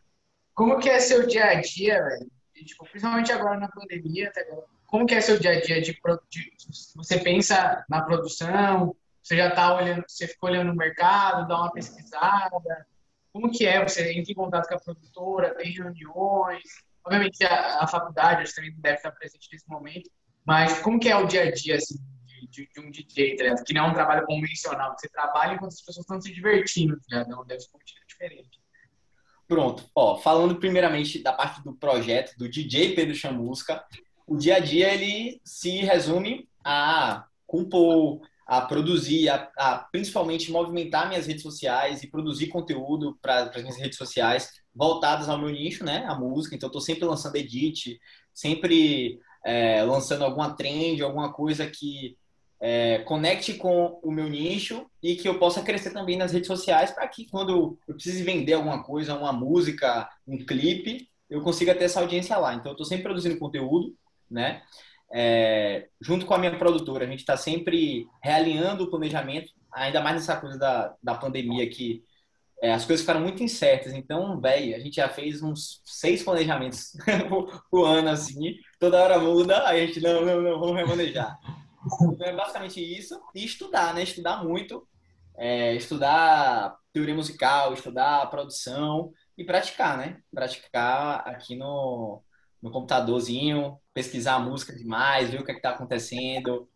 Como que é seu dia a dia, velho? tipo, principalmente agora na pandemia, até agora, como que é seu dia a dia de, de você pensa na produção, você já está olhando, você fica olhando no mercado, dá uma pesquisada, como que é? Você entra em contato com a produtora, tem reuniões, obviamente a, a faculdade também deve estar presente nesse momento, mas como que é o dia a dia assim, de, de um DJ, tá que não é um trabalho convencional, você trabalha enquanto as pessoas estão se divertindo, tá não deve ser um diferente. Pronto, ó, falando primeiramente da parte do projeto do DJ Pedro Chamusca, o dia a dia ele se resume a compor, a produzir, a, a principalmente movimentar minhas redes sociais e produzir conteúdo para as minhas redes sociais voltadas ao meu nicho, né, a música. Então, estou sempre lançando edit, sempre é, lançando alguma trend, alguma coisa que é, conecte com o meu nicho e que eu possa crescer também nas redes sociais para que quando eu precise vender alguma coisa, uma música, um clipe, eu consiga ter essa audiência lá. Então, estou sempre produzindo conteúdo, né? É, junto com a minha produtora, a gente está sempre realinhando o planejamento, ainda mais nessa coisa da, da pandemia que é, as coisas ficaram muito incertas. Então, velho, a gente já fez uns seis planejamentos <laughs> por ano, assim, toda hora muda, aí a gente, não, não, não, vamos remanejar. Então, é basicamente isso. E estudar, né? Estudar muito. É, estudar teoria musical, estudar produção e praticar, né? Praticar aqui no, no computadorzinho, pesquisar a música demais, ver o que é está acontecendo,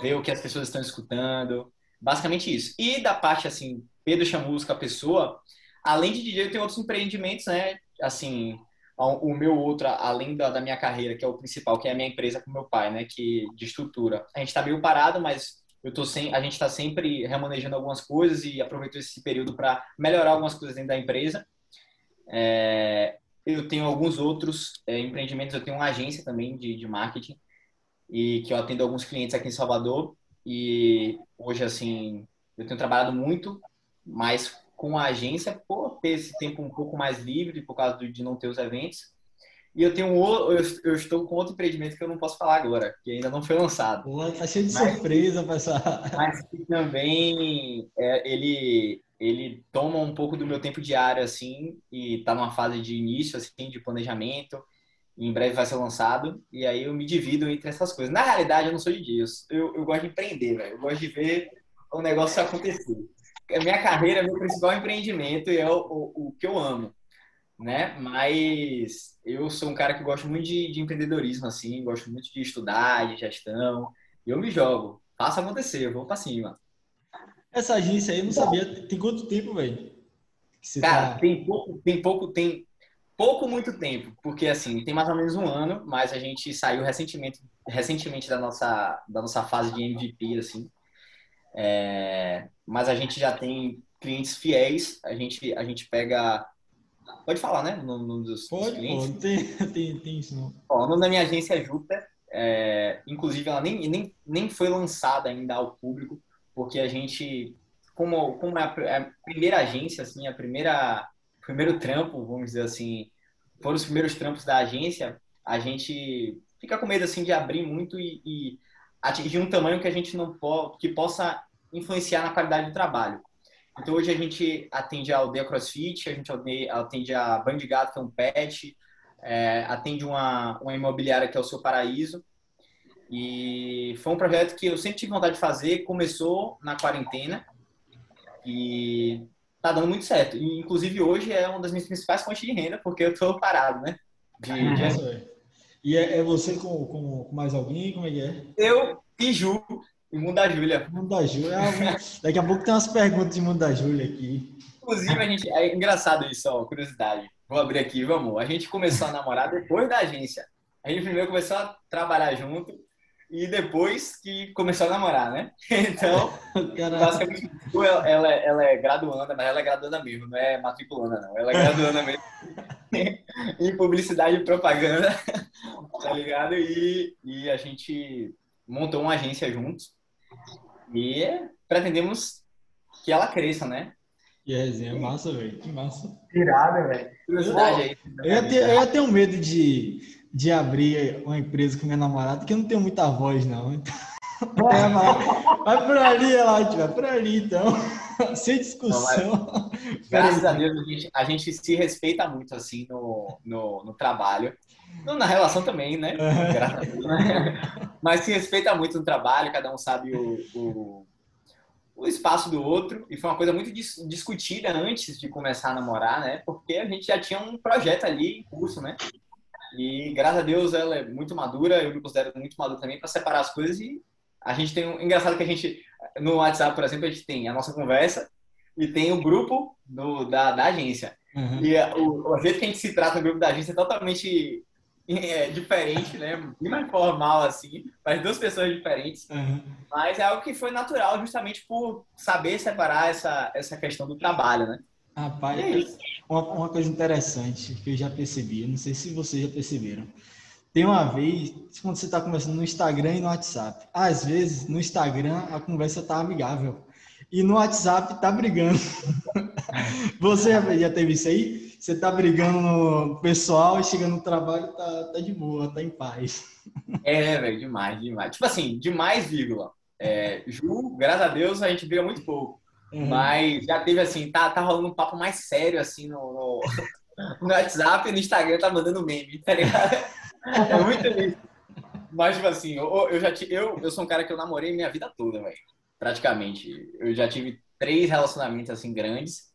ver o que as pessoas estão escutando. Basicamente isso. E da parte, assim, Pedro Chamusca, a pessoa, além de DJ, eu tenho outros empreendimentos, né? Assim, o meu outro, além da, da, minha carreira, que é o principal, que é a minha empresa com meu pai, né, que de estrutura. A gente está meio parado, mas eu tô sem, a gente está sempre remanejando algumas coisas e aproveitou esse período para melhorar algumas coisas dentro da empresa. É, eu tenho alguns outros é, empreendimentos, eu tenho uma agência também de, de marketing e que eu atendo alguns clientes aqui em Salvador e hoje assim eu tenho trabalhado muito, mas com a agência por ter esse tempo um pouco mais livre por causa de não ter os eventos. E eu tenho um, eu, eu estou com outro empreendimento que eu não posso falar agora, que ainda não foi lançado. Tá cheio de mas, surpresa essa. Mas que também é, ele ele toma um pouco do meu tempo diário assim e está numa fase de início assim de planejamento. em breve vai ser lançado e aí eu me divido entre essas coisas. Na realidade, eu não sou de Deus. Eu, eu gosto de empreender, velho. Eu gosto de ver o negócio acontecer a minha carreira é meu principal empreendimento e é o, o, o, que eu amo, né? Mas eu sou um cara que gosta muito de, de empreendedorismo, assim, gosto muito de estudar, de gestão, e eu me jogo, faço acontecer, eu vou para cima. Essa agência aí, eu não sabia, tem quanto tempo, velho? Cara, tá... tem pouco, tem pouco, tem pouco, muito tempo, porque assim, tem mais ou menos um ano, mas a gente saiu recentemente, recentemente da nossa, da nossa fase de MVP, assim, é, mas a gente já tem clientes fiéis, a gente, a gente pega. Pode falar, né? No dos, pode, dos clientes. Pode, tem, <laughs> tem, tem isso não. Ó, o nome da minha agência é Júpiter. É, inclusive, ela nem, nem, nem foi lançada ainda ao público, porque a gente, como, como é a, é a primeira agência, assim, a primeira primeiro trampo, vamos dizer assim, foram os primeiros trampos da agência, a gente fica com medo assim de abrir muito e, e atingir um tamanho que a gente não pode, que possa influenciar na qualidade do trabalho. Então hoje a gente atende a Aldeia CrossFit, a gente atende a Band Gato, que é um pet, é, atende uma, uma imobiliária que é o Seu Paraíso. E foi um projeto que eu sempre tive vontade de fazer, começou na quarentena e tá dando muito certo. E, inclusive hoje é uma das minhas principais fontes de renda, porque eu tô parado, né? De, de... E é, é você com, com, com, mais alguém? Como é que é? Eu e Ju, e Mundo da Júlia. Mundo da Júlia. Ah, daqui a pouco tem umas perguntas de Mundo da Júlia aqui. Inclusive, a gente. É engraçado isso, ó, curiosidade. Vou abrir aqui, vamos. A gente começou a namorar depois da agência. A gente primeiro começou a trabalhar junto e depois que começou a namorar, né? <laughs> Então, basicamente, ela, ela, ela é graduanda, mas ela é graduanda mesmo, não é matriculanda, não. Ela é graduanda mesmo <laughs> em publicidade e propaganda, <laughs> tá ligado? E, e a gente montou uma agência juntos e pretendemos que ela cresça, né? E resenha é massa, velho. Que massa. Irada, velho. Curiosidade aí. Ter, eu ia ter um medo de, de abrir uma empresa com minha namorada, porque eu não tenho muita voz, não. <laughs> É, vai por ali, Eladio, vai por ali, então. <laughs> Sem discussão. Não, <laughs> graças a Deus, a gente, a gente, se respeita muito, assim, no, no, no trabalho. Na relação também, né? Graças a Deus, né? Mas se respeita muito no trabalho, cada um sabe o, o, o espaço do outro. E foi uma coisa muito dis, discutida antes de começar a namorar, né? Porque a gente já tinha um projeto ali em curso, né? E graças a Deus ela é muito madura, eu me considero muito maduro também para separar as coisas e a gente tem um engraçado que a gente no WhatsApp, por exemplo, a gente tem a nossa conversa e tem o grupo do, da, da agência. Uhum. E o, o jeito que a gente se trata no grupo da agência é totalmente <laughs> é, diferente, né? Bem mais formal, assim, para duas pessoas diferentes. Uhum. Mas é algo que foi natural justamente por saber separar essa, essa questão do trabalho, né? Rapaz, uma, uma, coisa interessante que eu já percebi, não sei se vocês já perceberam. Tem uma vez, quando você está conversando no Instagram e no WhatsApp, às vezes no Instagram a conversa tá amigável e no WhatsApp tá brigando. <laughs> Você já, teve isso aí? Você tá brigando no pessoal e chega no trabalho tá, tá de boa, tá em paz. É, velho, demais, demais. Tipo assim, demais, vírgula. É, Ju, graças a Deus, a gente briga muito pouco. Uhum. Mas já teve assim, tá, tá rolando um papo mais sério assim no, no, <laughs> no WhatsApp e no Instagram tá mandando meme, tá ligado? É muito isso. Mas, tipo assim, eu, eu já eu, eu sou um cara que eu namorei minha vida toda, velho. Praticamente. Eu já tive três relacionamentos assim grandes.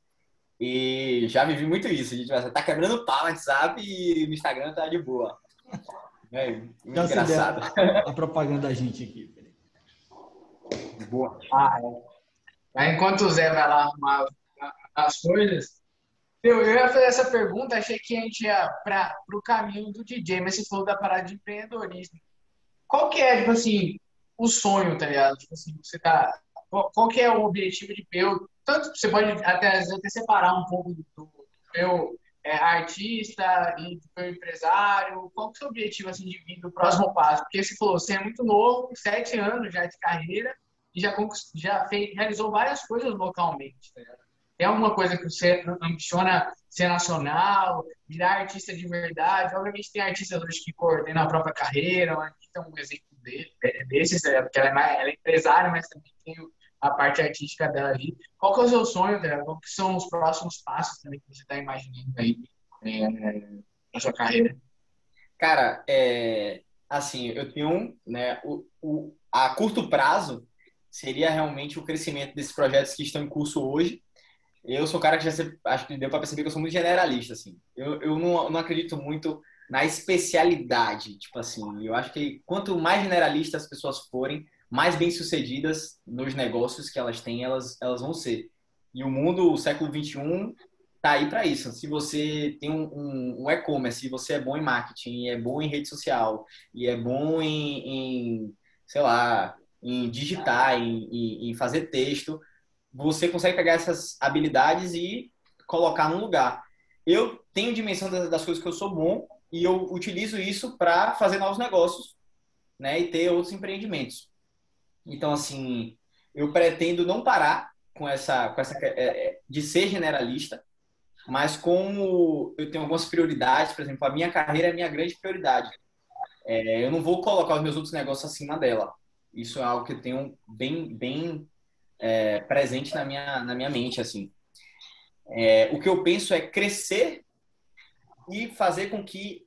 E já vivi muito isso. A gente vai tá quebrando pau no WhatsApp e no Instagram tá de boa. É, muito engraçado. A propaganda da gente aqui. Boa. Ah, é. Aí, enquanto o Zé vai lá arrumar as coisas, eu, eu ia fazer essa pergunta, achei que a gente ia para o caminho do DJ, mas você falou da parada de empreendedorismo. Qual que é, tipo assim, o sonho, tá ligado? Tipo assim, você tá. Qual, que é o objetivo de Peu? Tanto você pode até, até separar um pouco do, do Peu é, artista e do Peu empresário. Qual que é o seu objetivo assim, de vida, do próximo passo? Porque você falou, você é muito novo, sete anos já de carreira e já, já fez, realizou várias coisas localmente. Tá Tem alguma coisa que você ambiciona ser nacional, virar artista de verdade? Obviamente tem artistas hoje que coordenam a própria carreira, a gente tem um exemplo dele, desses, é, porque ela é, mais, ela é empresária, mas também tem a parte artística dela ali. Qual que é o seu sonho dela? Qual que são os próximos passos também que você está imaginando aí é, na sua carreira? Cara, é, assim, eu tenho, né, o, o, a curto prazo, seria realmente o crescimento desses projetos que estão em curso hoje. Eu sou um cara que já acho que deu para perceber que eu sou muito generalista, assim. Eu, eu não, não acredito muito na especialidade, tipo assim. Eu acho que quanto mais generalista as pessoas forem, mais bem-sucedidas nos negócios que elas têm, elas, elas vão ser. E o mundo, o século 21, tá aí para isso. Se você tem um, um, um e-commerce, se você é bom em marketing, é bom em rede social, e é bom em, em sei lá, em digitar, em, em, fazer texto, você consegue pegar essas habilidades e colocar num lugar. Eu tenho dimensão das coisas que eu sou bom e eu utilizo isso para fazer novos negócios, né, e ter outros empreendimentos. Então, assim, eu pretendo não parar com essa, com essa é, é, de ser generalista, mas como eu tenho algumas prioridades, por exemplo, a minha carreira é a minha grande prioridade. É, eu não vou colocar os meus outros negócios acima dela. Isso é algo que eu tenho bem, bem é, presente na minha, na minha mente, assim. É, o que eu penso é crescer e fazer com que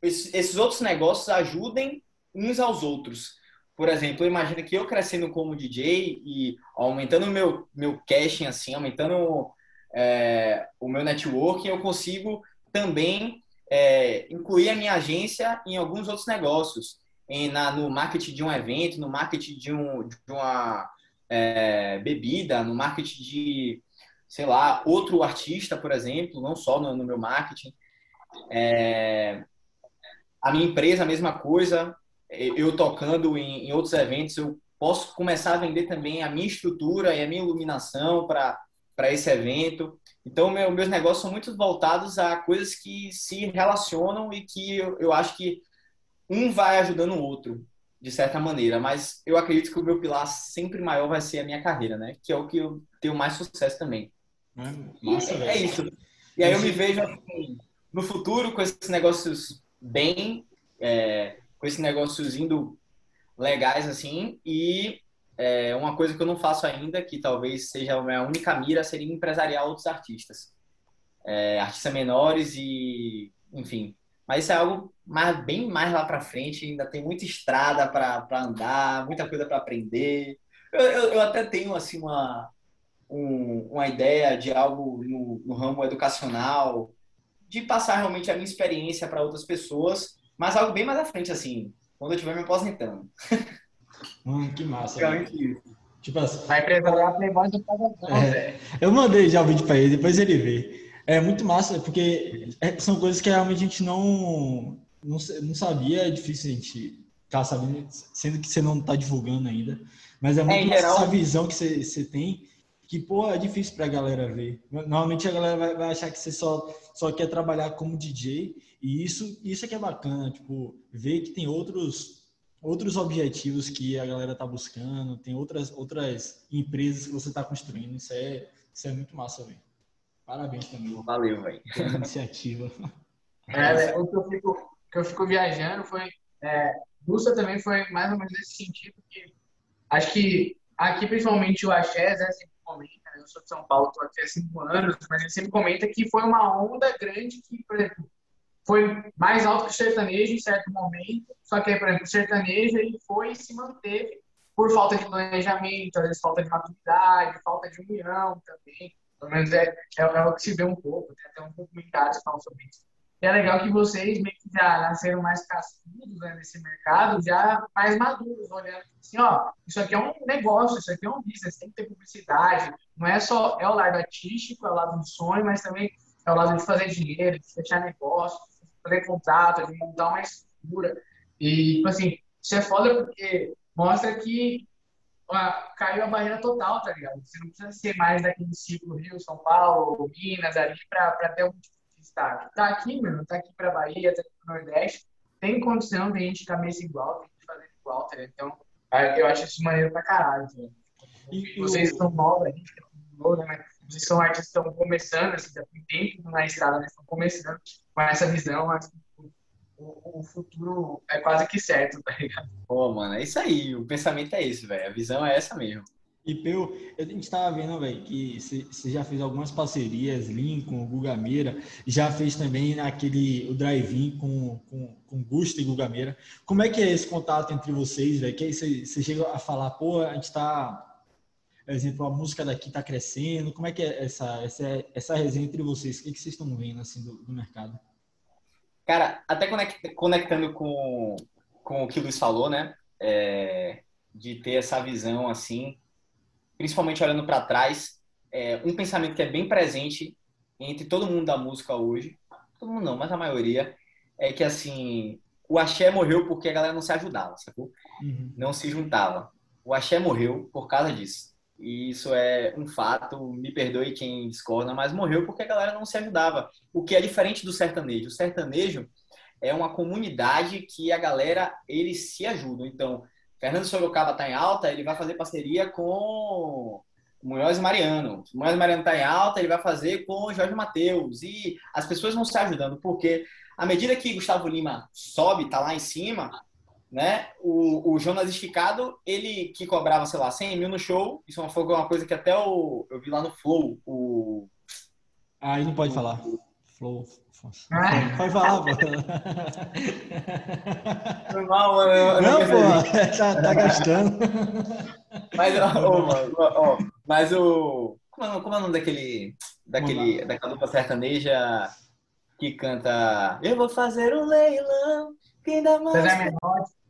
esses outros negócios ajudem uns aos outros. Por exemplo, imagina que eu crescendo como DJ e aumentando o meu, meu caching, assim, aumentando é, o meu networking, eu consigo também é, incluir a minha agência em alguns outros negócios em, na, no marketing de um evento, no marketing de, um, de uma é, bebida, no marketing de, sei lá, outro artista, por exemplo, não só no, no meu marketing. É, a minha empresa, a mesma coisa. Eu tocando em, em outros eventos, eu posso começar a vender também a minha estrutura e a minha iluminação para esse evento. Então, meu, meus negócios são muito voltados a coisas que se relacionam e que eu, eu acho que um vai ajudando o outro, de certa maneira, mas eu acredito que o meu pilar sempre maior vai ser a minha carreira, né? Que é o que eu tenho mais sucesso também. Nossa, é, é isso. E aí eu me vejo assim, no futuro com esses negócios bem, é, com esses negócios indo legais assim e é, uma coisa que eu não faço ainda, que talvez seja a minha única mira, seria empresariar outros artistas. É, artistas menores e, enfim. Mas isso é algo mais, bem mais lá para frente, ainda tem muita estrada para andar, muita coisa para aprender. Eu, eu, eu, até tenho, assim, uma, um, uma ideia de algo no, no ramo educacional, de passar realmente a minha experiência para outras pessoas, mas algo bem mais à frente, assim, quando eu estiver me aposentando. Hum, que massa. Tipo assim, Vai preparar a Playboy do é, Eu mandei já o vídeo para ele, depois ele vê. É muito massa, porque é, são coisas que realmente a gente não, não, não sabia, é difícil a gente tá sabendo, sendo que você não está divulgando ainda. Mas é muito é, geral... essa visão que você, você tem, que, pô, é difícil para a galera ver. Normalmente a galera vai, vai, achar que você só, só quer trabalhar como DJ, e isso, isso é que é bacana, tipo, ver que tem outros outros objetivos que a galera tá buscando, tem outras, outras empresas que você está construindo. Isso é, isso é muito massa, velho. Parabéns também. Valeu, velho. iniciativa. <laughs> É, o que eu fico, que eu fico viajando foi. É, Busta também foi mais ou menos nesse sentido que acho que aqui, principalmente o Axé, né, sempre comenta, né, eu sou de São Paulo, estou aqui há cinco anos, mas ele sempre comenta que foi uma onda grande que, por exemplo, foi mais alto que o sertanejo em certo momento, só que, por exemplo, o sertanejo ele foi e se manteve por falta de planejamento, às vezes falta de maturidade, falta de união também. Pelo menos é, é, é o que se vê um pouco, tem até um documentário que falam sobre isso. E é legal que vocês meio que já nasceram mais cascudos né, nesse mercado, já mais maduros, olhando assim, ó, isso aqui é um negócio, isso aqui é um business, tem que ter publicidade, não é só, é o lado artístico, é o lado do sonho, mas também é o lado de fazer dinheiro, de fechar negócio, fazer contrato, de montar uma estrutura. E, tipo assim, isso é foda porque mostra que ó, caiu a barreira total, tá ligado? Você não precisa ser mais daquele ciclo Rio, São Paulo, Minas, ali, pra, pra ter algum tipo de destaque. Tá aqui, mano, tá aqui pra Bahia, tá aqui pro Nordeste, tem condição de a gente cabeça igual, tem que fazer igual, tá ligado? Então, eu acho isso maneiro pra caralho, tá E, vocês estão novos, a gente é novo, né? Mas vocês são artistas que estão começando, assim, já tem tempo na estrada, né? Estão começando com essa visão, que o, o, futuro é quase que certo, tá ligado? Pô, mano, é isso aí, o pensamento é esse, velho, a visão é essa mesmo. E Peu, a gente estava vendo, velho, que você já fez algumas parcerias, Lincoln, Gugameira, já fez também aquele, o drive-in com, com, com Gusto e Gugameira. Como é que é esse contato entre vocês, velho? Que aí você chega a falar, pô, a gente está por exemplo, a música daqui está crescendo? Como é que é essa, essa, essa resenha entre vocês? O que, que vocês estão vendo assim, do, do mercado? Cara, até conectando com, com o que o Luiz falou, né? É, de ter essa visão assim, principalmente olhando para trás, é, um pensamento que é bem presente entre todo mundo da música hoje, todo mundo não, mas a maioria, é que assim, o axé morreu porque a galera não se ajudava, sacou? Uhum. Não se juntava. O axé morreu por causa disso. E isso é um fato, me perdoe quem discorda, mas morreu porque a galera não se ajudava. O que é diferente do sertanejo. O sertanejo é uma comunidade que a galera, eles se ajudam. Então, Fernando Sorocaba está em alta, ele vai fazer parceria com Munhoz Mariano. Munhoz Mariano está em alta, ele vai fazer com Jorge Matheus. E as pessoas vão se ajudando, porque à medida que Gustavo Lima sobe, está lá em cima, né? O, o Jonas Esticado, ele que cobrava, sei lá, 100 mil no show, isso foi uma coisa que até o, eu vi lá no Flow, o... Ah, aí não pode falar. Flow. Ah. Pode falar, pô. Foi mal, mano. Eu não, não pô, <laughs> tá, tá gastando. Mas, ó, ó, mas o... Como é, como é o nome daquele, daquele, daquela dupla sertaneja que canta Eu vou fazer um leilão, quem dá mais...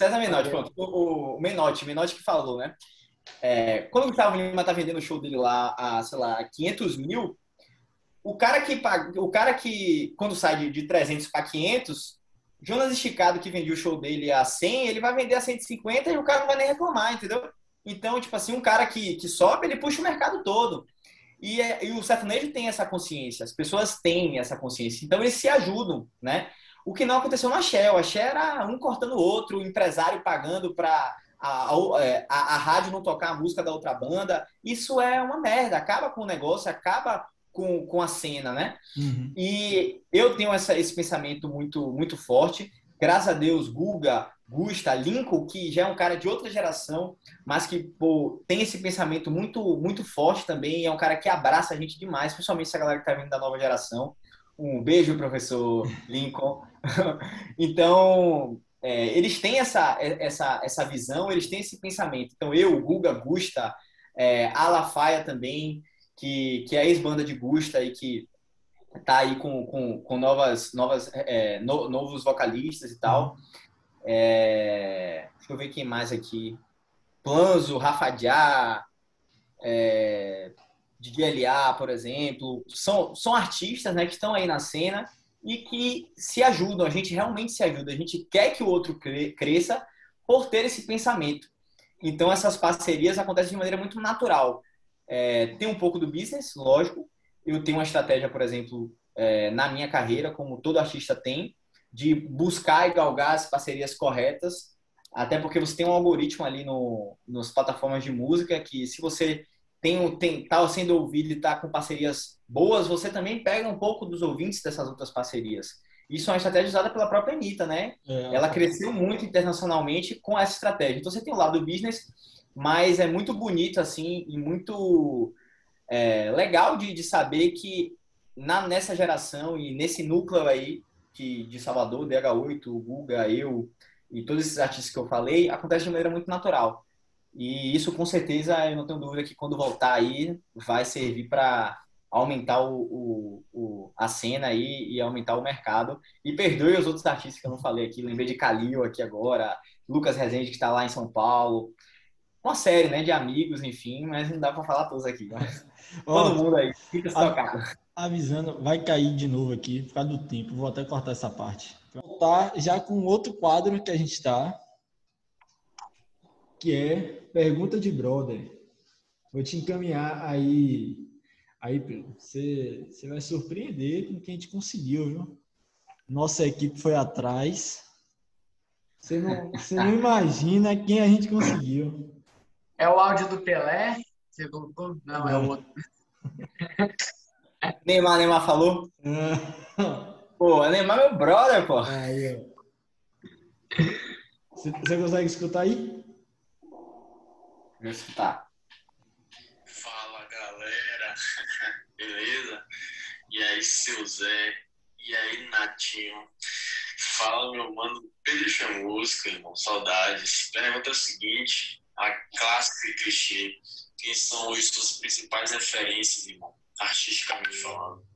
César Menotti, pronto. O, o Menotti, Menotti que falou, né? É, quando o Gustavo Lima tá vendendo o show dele lá a, sei lá, 500 mil, o cara que, o cara que quando sai de, de 300 para 500, Jonas Esticado, que vendia o show dele a 100, ele vai vender a 150 e o cara não vai nem reclamar, entendeu? Então, tipo assim, um cara que, que sobe, ele puxa o mercado todo. E, é, e o sertanejo tem essa consciência, as pessoas têm essa consciência. Então, eles se ajudam, né? O que não aconteceu na Shell. A Shell era um cortando o outro, o empresário pagando para a, é, a, a, rádio não tocar a música da outra banda. Isso é uma merda, acaba com o negócio, acaba com, com a cena, né? Uhum. E eu tenho essa, esse pensamento muito, muito forte. graças a Deus, Guga, Gusta, Lincoln, que já é um cara de outra geração, mas que pô, tem esse pensamento muito muito forte também, é um cara que abraça a gente demais, principalmente essa galera que está vindo da nova geração. Um beijo, professor Lincoln. <laughs> então, é, eles têm essa, essa, essa visão, eles têm esse pensamento. Então, eu, Guga, Gusta, é, Alafaia também, que, que é ex-banda de Gusta e que tá aí com, com, com novas, novas é, no, novos vocalistas e tal. É, deixa eu ver quem mais aqui. Planzo, Rafa Diá, é, de GLA, por exemplo, são, são artistas né, que estão aí na cena e que se ajudam, a gente realmente se ajuda, a gente quer que o outro cresça por ter esse pensamento. Então, essas parcerias acontecem de maneira muito natural. É, tem um pouco do business, lógico. Eu tenho uma estratégia, por exemplo, é, na minha carreira, como todo artista tem, de buscar e galgar as parcerias corretas, até porque você tem um algoritmo ali no, nas plataformas de música que se você tem, tem tá sendo ouvido e está com parcerias boas, você também pega um pouco dos ouvintes dessas outras parcerias. Isso é uma estratégia usada pela própria Anitta, né? É, ela cresceu muito internacionalmente com essa estratégia. Então você tem o lado do business, mas é muito bonito assim e muito é, legal de, de saber que na, nessa geração e nesse núcleo aí que, de Salvador, DH8, Guga, eu e todos esses artistas que eu falei, acontece de maneira muito natural. E isso, com certeza, eu não tenho dúvida que quando voltar aí, vai servir para aumentar o, o, o, a cena aí e aumentar o mercado. E perdoe os outros artistas que eu não falei aqui, lembrei de Calil aqui agora, Lucas Rezende, que está lá em São Paulo. Uma série, né, de amigos, enfim, mas não dá para falar todos aqui. Mas <laughs> todo mundo aí, fica tocado. Avisando, vai cair de novo aqui, por causa do tempo. Vou até cortar essa parte. Voltar já com outro quadro que a gente está, que é pergunta de brother. Vou te encaminhar aí, aí você, você vai surpreender com o que a gente conseguiu, viu? Nossa equipe foi atrás. Você não, você não imagina quem a gente conseguiu. É o áudio do Pelé? Você colocou? Não, é o outro. <laughs> Neymar, Neymar falou? pô, Neymar é meu brother, pô. Aí, Você, você consegue escutar aí? Vou escutar. Fala, galera. <laughs> Beleza? E aí, seu Zé? E aí, Natinho? Fala, meu mano Pedro Chamusca, irmão. Saudades. Pergunta é a seguinte: a clássica e clichê. Quem são hoje suas principais referências, irmão? Artisticamente falando.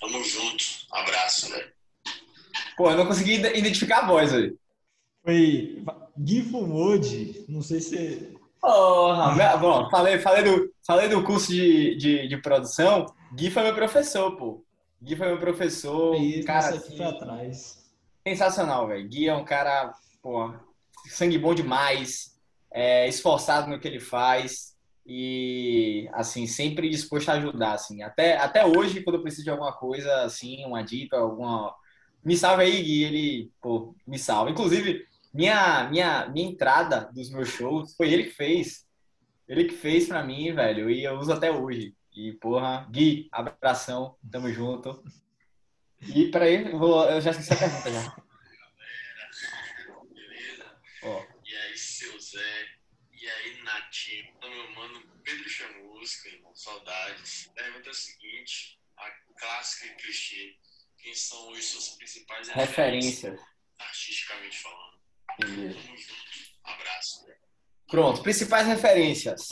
Tamo junto. Abraço, velho. Pô, eu não consegui identificar a voz, velho. Foi Gui Fumode. Não sei se Porra, bom, falei, falei, do, falei do curso de, de, de, produção. Gui foi meu professor, pô. Gui foi meu professor. Isso, cara, aqui atrás. Sensacional, velho. Gui é um cara, pô, sangue bom demais, é, esforçado no que ele faz e, assim, sempre disposto a ajudar, assim. Até, até hoje, quando eu preciso de alguma coisa, assim, uma dica, alguma... Me salve aí, Gui. Ele, pô, me salva. Inclusive, minha, minha, minha entrada dos meus shows foi ele que fez. Ele que fez pra mim, velho, e eu uso até hoje. E, porra, Gui, abração, tamo junto. E peraí, eu, vou, eu já esqueci a pergunta já. Oh. E aí, seu Zé? E aí, Natinho? Meu mano Pedro Chamusca, irmão, saudades. A pergunta é a seguinte: a clássica e clichê. Quem são hoje suas principais referências? Artisticamente falando. Abraço. Pronto, principais referências.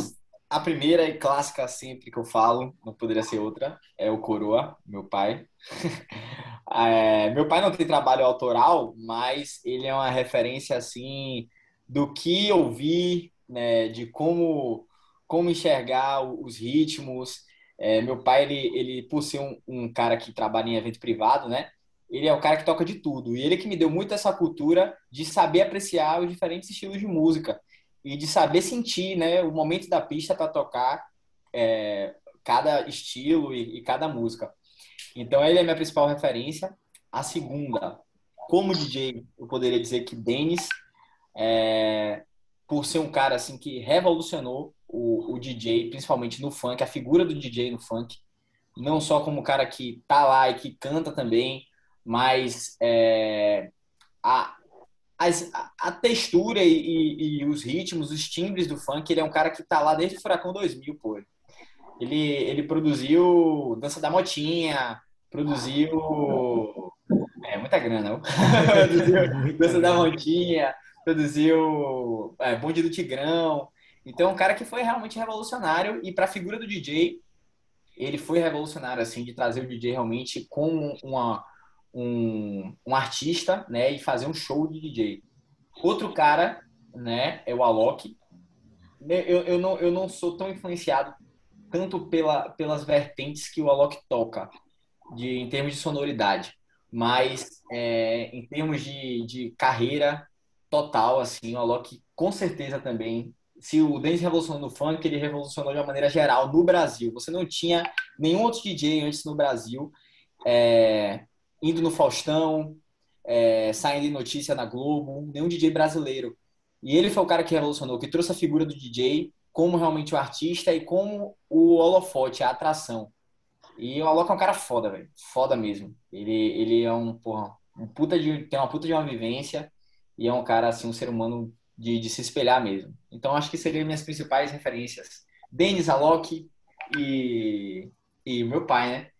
A primeira e clássica sempre que eu falo, não poderia ser outra, é o Coroa, meu pai. <laughs> é, meu pai não tem trabalho autoral, mas ele é uma referência assim do que ouvir, né, de como como enxergar os ritmos. É, meu pai, ele, ele por ser um, um cara que trabalha em evento privado, né? Ele é o cara que toca de tudo. E ele que me deu muito essa cultura de saber apreciar os diferentes estilos de música e de saber sentir né, o momento da pista para tocar é, cada estilo e, e, cada música. Então, ele é a minha principal referência. A segunda, como DJ, eu poderia dizer que Dennis, é, por ser um cara assim que revolucionou o, o DJ, principalmente no funk, a figura do DJ no funk, não só como cara que tá lá e que canta também, mas é, a, as, a, textura e, e, e, os ritmos, os timbres do funk, ele é um cara que tá lá desde o Furacão 2000, pô. Ele, ele produziu Dança da Motinha, produziu... É, muita grana, <laughs> produziu Dança da Motinha, produziu é, Bonde do Tigrão. Então, é um cara que foi realmente revolucionário e para a figura do DJ, ele foi revolucionário, assim, de trazer o DJ realmente como uma, um, um artista, né, e fazer um show de DJ. Outro cara, né, é o Alok. Eu, eu, não, eu não sou tão influenciado tanto pela, pelas vertentes que o Alok toca, de, em termos de sonoridade, mas é, em termos de, de carreira total, assim, o Alok com certeza também se o Dennis revolucionou no funk, ele revolucionou de uma maneira geral no Brasil. Você não tinha nenhum outro DJ antes no Brasil é, indo no Faustão, é, saindo em notícia na Globo, nenhum DJ brasileiro. E ele foi o cara que revolucionou, que trouxe a figura do DJ como realmente o artista e como o holofote, a atração. E o Alok é um cara foda, velho. Foda mesmo. Ele, ele é um, porra, um puta de, tem uma puta de uma vivência e é um cara, assim, um ser humano de, de se espelhar mesmo. Então, acho que seriam minhas principais referências. Denis Alok e, e meu pai, né?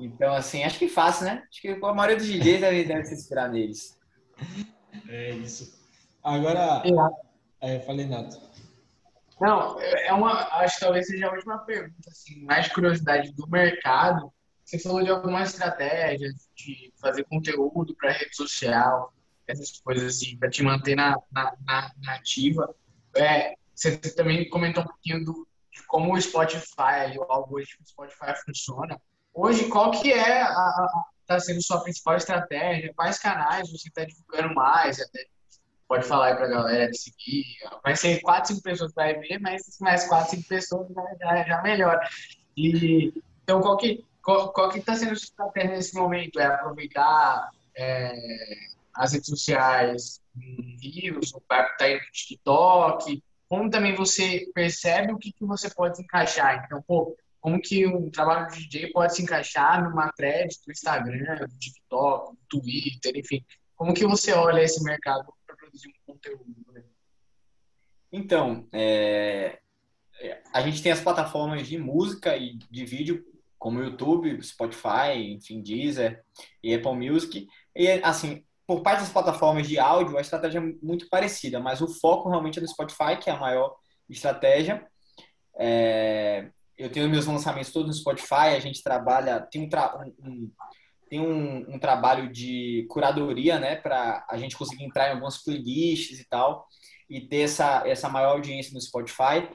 Então, assim, acho que fácil, né? Acho que a maioria dos DJs <laughs> deve, deve se inspirar neles. É isso. Agora, é, falei nada. Não, é uma, acho que talvez seja a última pergunta, assim, mais curiosidade do mercado. Você falou de algumas estratégias de fazer conteúdo para rede social, essas coisas assim, para te manter na, na, na, na ativa. É, você também comentou um pouquinho do, de como o Spotify, o algoritmo do Spotify funciona. Hoje, qual que é a, tá sendo sua principal estratégia? Quais canais você está divulgando mais? Até pode falar aí para a galera de seguir. Vai ser quatro, cinco pessoas que vai ver, mas mais quatro, cinco pessoas já, já melhor. E, então, qual que qual, qual que está sendo sua estratégia nesse momento? É aproveitar é, as redes sociais, vírus, o vai estar no TikTok, como também você percebe o que, que você pode encaixar. Então, pô, como que o trabalho de DJ pode se encaixar numa thread do Instagram, do TikTok, do Twitter, enfim. Como que você olha esse mercado para produzir um conteúdo? Né? Então, é... a gente tem as plataformas de música e de vídeo, como YouTube, Spotify, enfim, Deezer e Apple Music. E, assim, por parte das plataformas de áudio, a estratégia é muito parecida, mas o foco realmente é no Spotify, que é a maior estratégia. É, eu tenho meus lançamentos todos no Spotify, a gente trabalha, tem um, tra um, tem um, um, trabalho de curadoria, né, para a gente conseguir entrar em algumas playlists e tal, e ter essa, essa maior audiência no Spotify.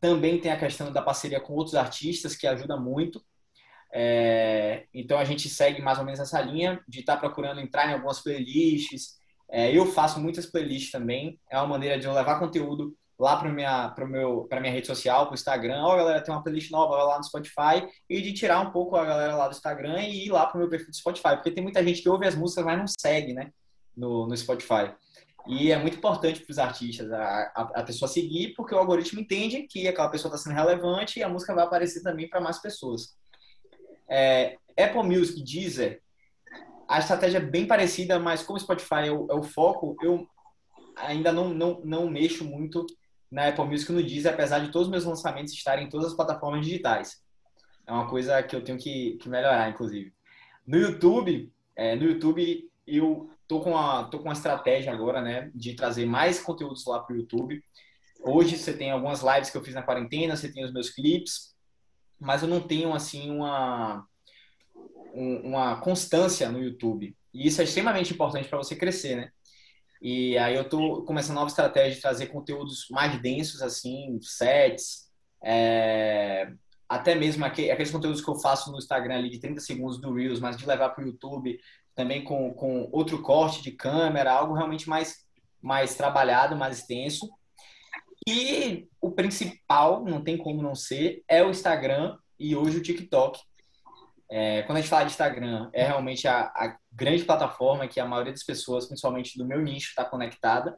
Também tem a questão da parceria com outros artistas, que ajuda muito. É, então a gente segue mais ou menos essa linha de estar tá procurando entrar em algumas playlists. É, eu faço muitas playlists também. É uma maneira de eu levar conteúdo lá para minha para meu para minha rede social, para o Instagram. Ó, oh, galera, tem uma playlist nova lá no Spotify e de tirar um pouco a galera lá do Instagram e ir lá para o meu perfil do Spotify, porque tem muita gente que ouve as músicas mas não segue, né, no, no Spotify. E é muito importante para os artistas a, a, a, pessoa seguir, porque o algoritmo entende que aquela pessoa está sendo relevante e a música vai aparecer também para mais pessoas. É, Apple Music, Deezer, a estratégia é bem parecida, mas como o Spotify é o, é o, foco, eu ainda não, não, não mexo muito na Apple Music no Deezer, apesar de todos os meus lançamentos estarem em todas as plataformas digitais. É uma coisa que eu tenho que, que melhorar, inclusive. No YouTube, é, no YouTube eu tô com uma tô com uma estratégia agora, né, de trazer mais conteúdos lá para o YouTube. Hoje você tem algumas lives que eu fiz na quarentena, você tem os meus clipes, mas eu não tenho assim uma uma constância no YouTube. E isso é extremamente importante para você crescer, né? E aí eu tô começando uma nova estratégia de trazer conteúdos mais densos, assim, sets, é, até mesmo aqueles conteúdos que eu faço no Instagram ali de 30 segundos do Reels, mas de levar para o YouTube também com, com outro corte de câmera, algo realmente mais, mais trabalhado, mais extenso. E o principal, não tem como não ser, é o Instagram e hoje o TikTok. É, quando a gente fala de Instagram, é realmente a, a, grande plataforma que a maioria das pessoas, principalmente do meu nicho, está conectada.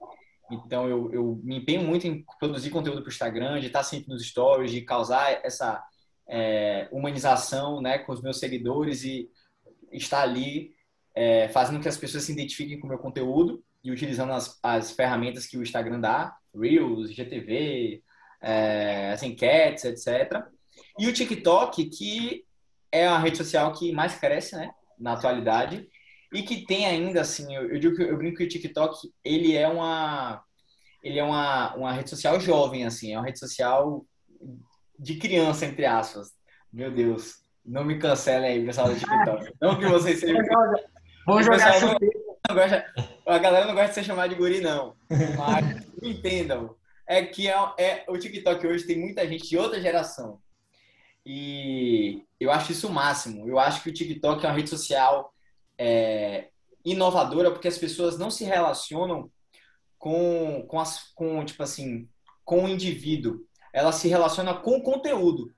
Então, eu, eu, me empenho muito em produzir conteúdo para o Instagram, de estar sempre nos stories, de causar essa é, humanização né, com os meus seguidores e estar ali é, fazendo que as pessoas se identifiquem com o meu conteúdo. e utilizando as, as ferramentas que o Instagram dá, Reels, GTV, é, as enquetes, etc. E o TikTok, que é a rede social que mais cresce, né, na atualidade, e que tem ainda, assim, eu, eu digo que eu brinco que o TikTok, ele é uma ele é uma, uma rede social jovem, assim, é uma rede social de criança, entre aspas. Meu Deus, não me cancelem aí, pessoal do TikTok. <laughs> Não que vocês sejam... Vamos jogar não gosta, A galera não gosta de ser chamada de guri, não. Mas entendam. É que é, é, o TikTok hoje tem muita gente de outra geração. E eu acho isso o máximo. Eu acho que o TikTok é uma rede social é, inovadora porque as pessoas não se relacionam com, com, as, com, tipo assim, com o indivíduo. Ela se relaciona com o conteúdo.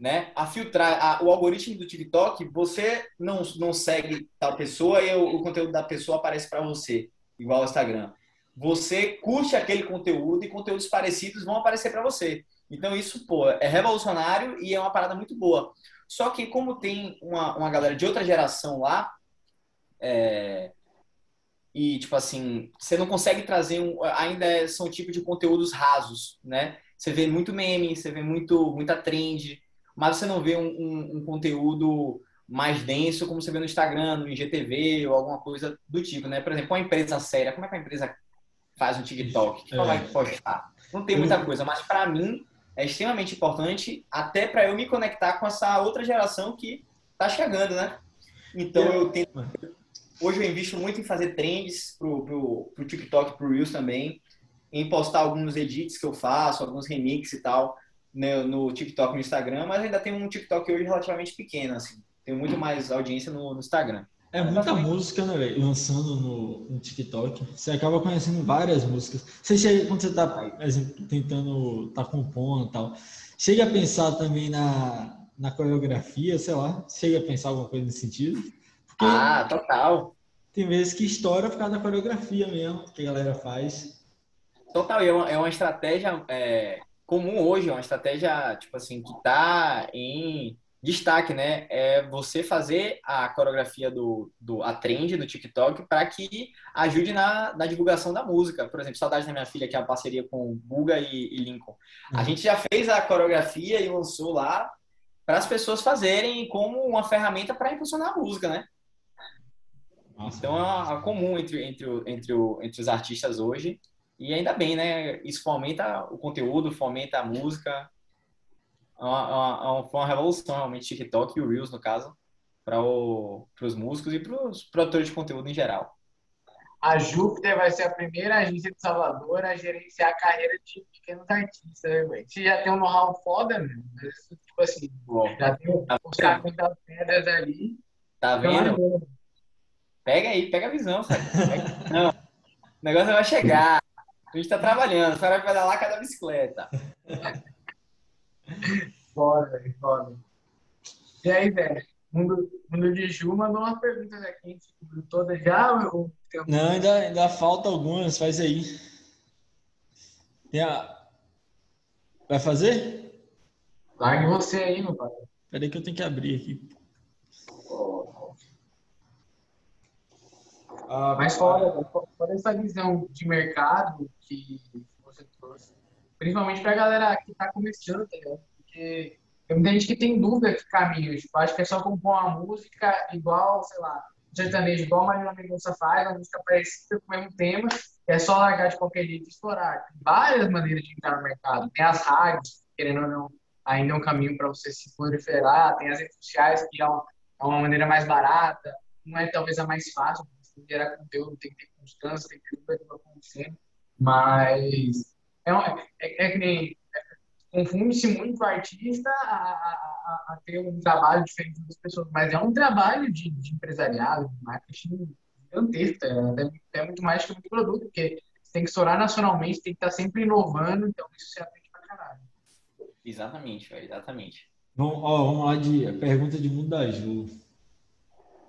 Né? A filtrar, a, o algoritmo do TikTok, você não, não segue tal pessoa e o, o conteúdo da pessoa aparece para você, igual ao Instagram. Você curte aquele conteúdo e conteúdos parecidos vão aparecer para você. Então, isso, pô, é revolucionário e é uma parada muito boa. Só que, como tem uma, uma galera de outra geração lá, é, e, tipo assim, você não consegue trazer um. Ainda são tipo de conteúdos rasos, né? Você vê muito meme, você vê muito, muita trend, mas você não vê um, um, um conteúdo mais denso como você vê no Instagram, no IGTV ou alguma coisa do tipo, né? Por exemplo, uma empresa séria, como é que uma empresa faz um TikTok? O que ela vai postar? Não tem muita coisa, mas para mim é extremamente importante, até para eu me conectar com essa outra geração que tá chegando, né? Então eu tento Hoje eu invisto muito em fazer trends pro, pro, pro TikTok, pro Reels também, em postar alguns edits que eu faço, alguns remixes e tal, né, no TikTok no Instagram, mas ainda tem um TikTok hoje relativamente pequeno, assim. Tem muito mais audiência no, no Instagram. É muita música, né, velho? Lançando no, no, TikTok. Você acaba conhecendo várias músicas. Você chega, quando você tá, exemplo, tentando, tá compondo e tal, chega a pensar também na, na coreografia, sei lá, chega a pensar alguma coisa nesse sentido? Porque ah, total. Tem vezes que estoura por causa da coreografia mesmo, que a galera faz. Total, é uma, é uma estratégia é, comum hoje, é uma estratégia, tipo assim, que tá em destaque, né? É você fazer a coreografia do, do a trend do TikTok para que ajude na, na divulgação da música. Por exemplo, Saudade da Minha Filha, que é uma parceria com Buga e, e Lincoln. A uhum. gente já fez a coreografia e lançou lá para as pessoas fazerem como uma ferramenta para impulsionar a música, né? Nossa, então é, é, comum entre, entre, entre, entre os artistas hoje. E ainda bem, né? Isso fomenta o conteúdo, fomenta a música. É uma, é uma, foi uma revolução, realmente, TikTok e o Reels, no caso, para os músicos e para os produtores de conteúdo em geral. A Júpiter vai ser a primeira agência de Salvador a gerenciar a carreira de pequenos artistas, né, Você já tem um know-how foda, né? Tipo assim, Bom, já tem tá os caminhos das pedras ali. Tá vendo? Pega aí, pega a visão, sabe? Não, o negócio vai chegar. A gente tá trabalhando, só vai pedalar cada bicicleta. <laughs> Foda, velho, foda. E aí, velho? Mundo, mundo de Ju mandou umas perguntas aqui, a gente cobriu todas já? Ou... Não, ainda, ainda falta algumas, faz aí. Tem a... Vai fazer? Largue você aí, meu pai. Peraí que eu tenho que abrir aqui. Uh, mas fora, fora essa visão de mercado que você trouxe, principalmente para a galera que está começando, tá Porque tem muita gente que tem dúvida de caminhos. Tipo, acho que é só compor uma música igual, sei lá, sertanejo, igual a Marina Mendonça faz, uma música parecida com o mesmo tema, é só largar de qualquer jeito e explorar. Tem várias maneiras de entrar no mercado. Tem as rádios, querendo ou não, ainda é um caminho para você se proliferar. Tem as redes sociais, que é uma, é uma maneira mais barata, não é talvez a mais fácil, gerar conteúdo, tem que ter constância, tem que ter tudo aquilo acontecendo. Mas é, é, é que nem. Confunde-se muito o artista a, a, a, ter um trabalho diferente das pessoas, mas é um trabalho de, de empresariado, de marketing gigantesco. É, é muito mais que um produto, porque você tem que estourar nacionalmente, tem que estar sempre inovando, então isso se aprende pra caralho. Exatamente, exatamente. Vamos, ó, vamos lá de pergunta de Mundo da Ju.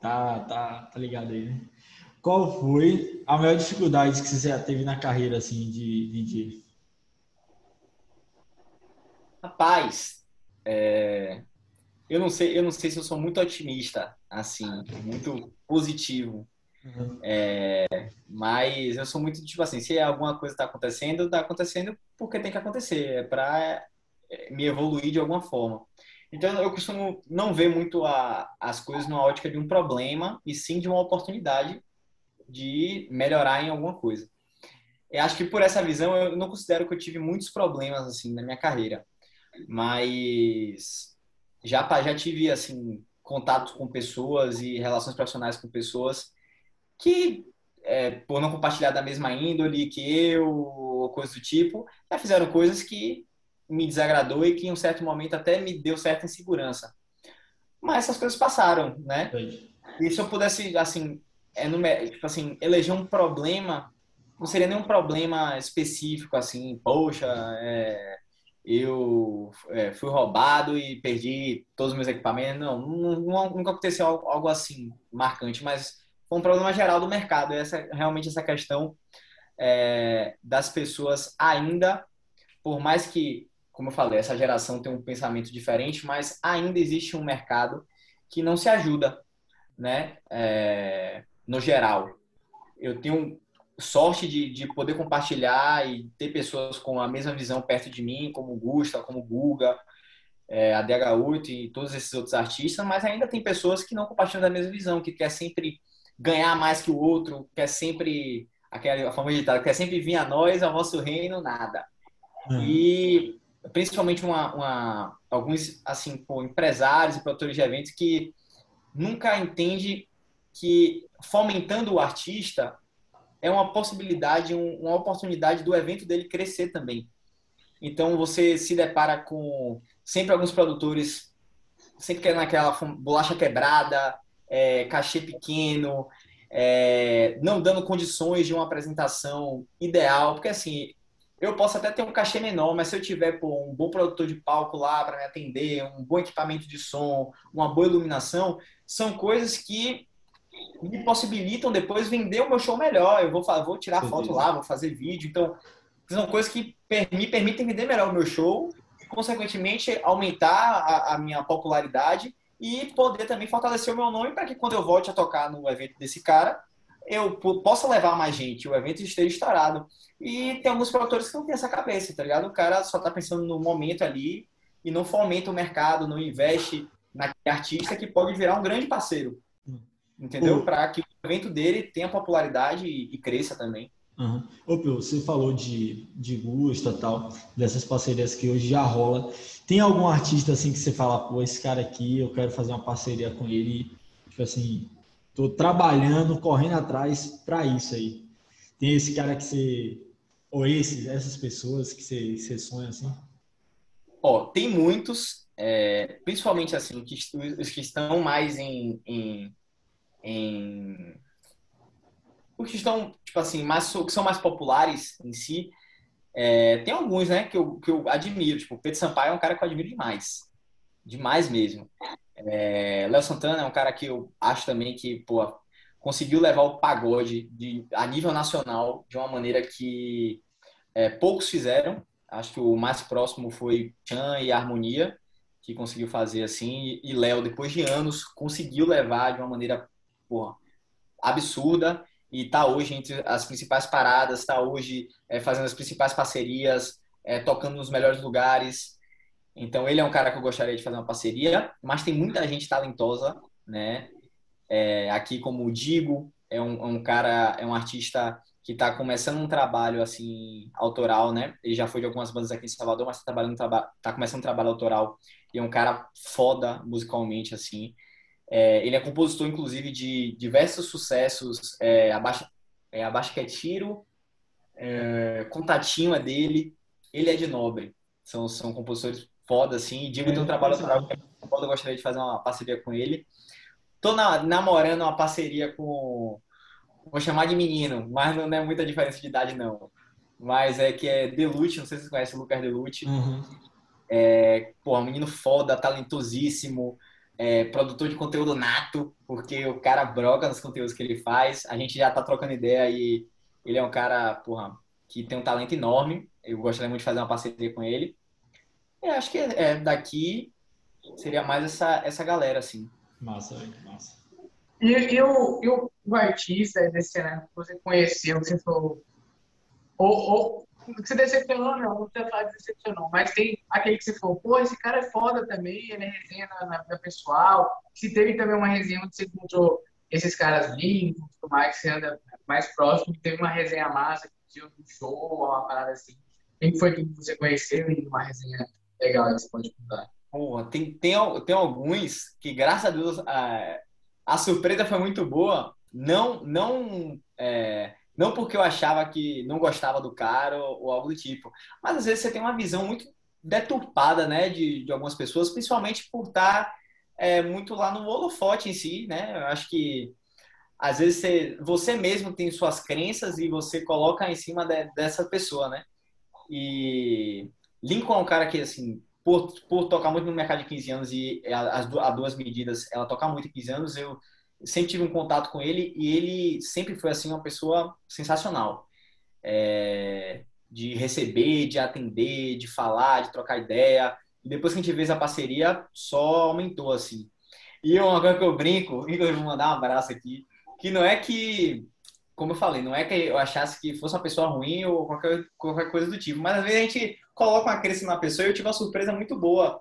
Tá, tá, tá ligado aí, né? Qual foi a maior dificuldade que você já teve na carreira assim de DJ? Rapaz, é... eu não sei, eu não sei se eu sou muito otimista, assim, muito positivo. Uhum. É, mas eu sou muito tipo assim, se alguma coisa está acontecendo, está acontecendo porque tem que acontecer, é para é, me evoluir de alguma forma. Então eu costumo não ver muito a, as coisas numa ótica de um problema e sim de uma oportunidade de melhorar em alguma coisa. Eu acho que por essa visão eu não considero que eu tive muitos problemas assim na minha carreira, mas já já tive assim contato com pessoas e relações profissionais com pessoas que é, por não compartilhar da mesma índole que eu ou coisa do tipo, já fizeram coisas que me desagradou e que em um certo momento até me deu certa insegurança. Mas essas coisas passaram, né? E se eu pudesse, assim, é, tipo assim, eleger um problema, não seria nenhum problema específico, assim, poxa, é, eu é, fui roubado e perdi todos os meus equipamentos. Não, nunca aconteceu algo assim marcante, mas foi um problema geral do mercado. Essa, realmente essa questão é, das pessoas ainda, por mais que como eu falei, essa geração tem um pensamento diferente, mas ainda existe um mercado que não se ajuda, né? É, no geral. Eu tenho sorte de, de poder compartilhar e ter pessoas com a mesma visão perto de mim, como o Gusta, como o Guga, é, a DH8 e todos esses outros artistas, mas ainda tem pessoas que não compartilham da mesma visão, que quer sempre ganhar mais que o outro, quer sempre, aquela forma de ditar, quer sempre vir a nós, ao nosso reino, nada. Uhum. E principalmente uma, uma, alguns assim pô, empresários e produtores de eventos que nunca entende que fomentando o artista é uma possibilidade, uma oportunidade do evento dele crescer também. Então você se depara com sempre alguns produtores sempre querendo aquela bolacha quebrada, é, cachê pequeno, é, não dando condições de uma apresentação ideal, porque assim eu posso até ter um cachê menor, mas se eu tiver pô, um bom produtor de palco lá para me atender, um bom equipamento de som, uma boa iluminação, são coisas que me possibilitam depois vender o meu show melhor. Eu vou, vou tirar Sim, foto lá, vou fazer vídeo. Então, são coisas que me permitem vender melhor o meu show e, consequentemente, aumentar a, a minha popularidade e poder também fortalecer o meu nome para que quando eu volte a tocar no evento desse cara, eu possa levar mais gente, o evento esteja estourado. E tem alguns produtores que não têm essa cabeça, tá ligado? O cara só tá pensando no momento ali e não fomenta o mercado, não investe naquele artista que pode virar um grande parceiro. Entendeu? Para que o evento dele tenha popularidade e, e cresça também. Uhum. Ô, Pio, você falou de, de gosto e tal, dessas parcerias que hoje já rola. Tem algum artista assim que você fala, pô, esse cara aqui, eu quero fazer uma parceria com ele, tipo assim, tô trabalhando, correndo atrás para isso aí. Tem esse cara que você ou esses, essas pessoas que você, você sonha assim? Ó, tem muitos, é, principalmente assim, que, os que estão mais em, em, em os que estão, tipo assim, mais, que são mais populares em si, é, tem alguns, né, que eu, que eu admiro. Tipo, Pedro Sampaio é um cara que eu admiro demais. Demais mesmo. É, Léo Santana é um cara que eu acho também que, pô, conseguiu levar o pagode de, a nível nacional de uma maneira que é, poucos fizeram. Acho que o mais próximo foi Chan e Harmonia, que conseguiu fazer assim. E Léo, depois de anos, conseguiu levar de uma maneira porra, absurda. E está hoje entre as principais paradas, está hoje é, fazendo as principais parcerias, é, tocando nos melhores lugares. Então, ele é um cara que eu gostaria de fazer uma parceria, mas tem muita gente talentosa, né? É, aqui, como o Digo, é um, é um cara, é um artista que está começando um trabalho assim autoral, né? Ele já foi de algumas bandas aqui em Salvador, mas está trabalhando tá começando um trabalho autoral e é um cara foda musicalmente assim. É, ele é compositor inclusive de diversos sucessos, é, abaixa é, abaixa que é tiro, é, contatinho é dele, ele é de Nobre. São são compositores foda assim. E Digo tem um trabalho autoral que é foda, eu gostaria de fazer uma parceria com ele. Tô na, namorando uma parceria com vou chamar de menino, mas não é muita diferença de idade, não. Mas é que é Delute, não sei se você conhece o Lucas Delute. Uhum. É, pô, um menino foda, talentosíssimo, é, produtor de conteúdo nato, porque o cara broca nos conteúdos que ele faz. A gente já tá trocando ideia e ele é um cara, porra, que tem um talento enorme. Eu gostaria muito de fazer uma parceria com ele. E acho que é, daqui seria mais essa, essa galera, assim. Massa, massa. E, e, o, e o, o artista desse cenário que você conheceu, que você falou, ou, ou que você decepcionou, não, não precisa falar que decepcionou, mas tem aquele que você falou, pô, esse cara é foda também, ele é resenha na, na vida pessoal. Se teve também uma resenha onde você encontrou esses caras lindos, tudo mais, que você anda mais próximo, teve uma resenha massa, que um show, uma parada assim. Quem foi que você conheceu e uma resenha legal que você pode contar? Pô, tem, tem, tem alguns que, graças a Deus, a, a surpresa foi muito boa. Não, não é, não porque eu achava que não gostava do cara ou, algo do tipo, mas às vezes você tem uma visão muito deturpada, né, de, de algumas pessoas, principalmente por estar é, muito lá no holofote em si, né? Eu acho que às vezes você, você mesmo tem suas crenças e você coloca em cima de, dessa pessoa, né? E Lincoln é um cara que, assim, por, por tocar muito no mercado de 15 anos e as, as duas medidas, ela toca muito em 15 anos, eu sempre tive um contato com ele e ele sempre foi assim uma pessoa sensacional é, de receber, de atender, de falar, de trocar ideia. E depois que a gente fez a parceria, só aumentou assim. E uma coisa que eu brinco, <laughs> eu vou mandar um abraço aqui, que não é que, como eu falei, não é que eu achasse que fosse uma pessoa ruim ou qualquer, qualquer coisa do tipo, mas às vezes a gente coloca uma crença na pessoa e eu tive uma surpresa muito boa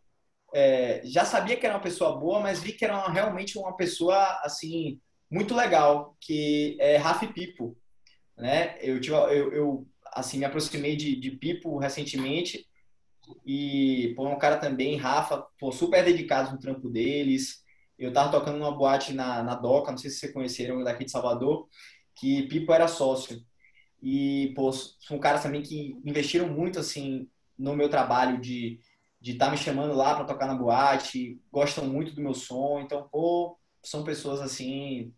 é, já sabia que era uma pessoa boa, mas vi que era uma, realmente uma pessoa assim muito legal, que é Rafi Pipo, né? Eu, tive, eu, eu assim me aproximei de, de Pipo recentemente e pô, um cara também, Rafa, pô, super dedicado no trampo deles. Eu tava tocando numa boate na, na Doca, não sei se vocês conheceram daqui de Salvador, que Pipo era sócio. E, pô, são caras também que investiram muito, assim, no meu trabalho de de estar tá me chamando lá para tocar na boate, gostam muito do meu som, então, pô, são pessoas assim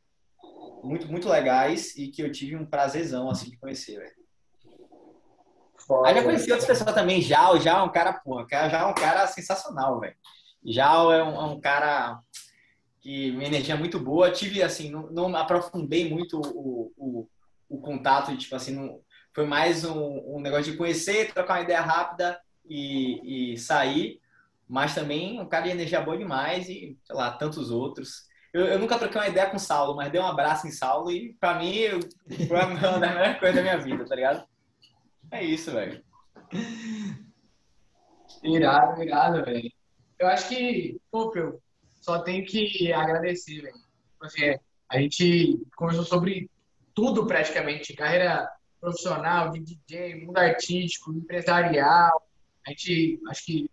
muito muito legais e que eu tive um prazerzão assim de conhecer, velho. Aí já conheci outras pessoas também, já, o já é um cara, porra, já é um cara sensacional, velho. Já é um, é um, cara que minha energia é muito boa, tive assim, não, não aprofundei muito o, o, o contato, tipo assim, não, foi mais um, um negócio de conhecer, trocar uma ideia rápida e, e sair, mas também um cara de energia boa demais e, sei lá, tantos outros. Eu, eu, nunca troquei uma ideia com o Saulo, mas dei um abraço em Saulo e, pra mim, foi uma das melhores <laughs> coisas da minha vida, tá ligado? É isso, velho. Irado, irado, velho. Eu acho que, pô, eu só tenho que agradecer, velho. Assim, a gente conversou sobre tudo praticamente, carreira profissional, de DJ, mundo artístico, empresarial, a gente, acho que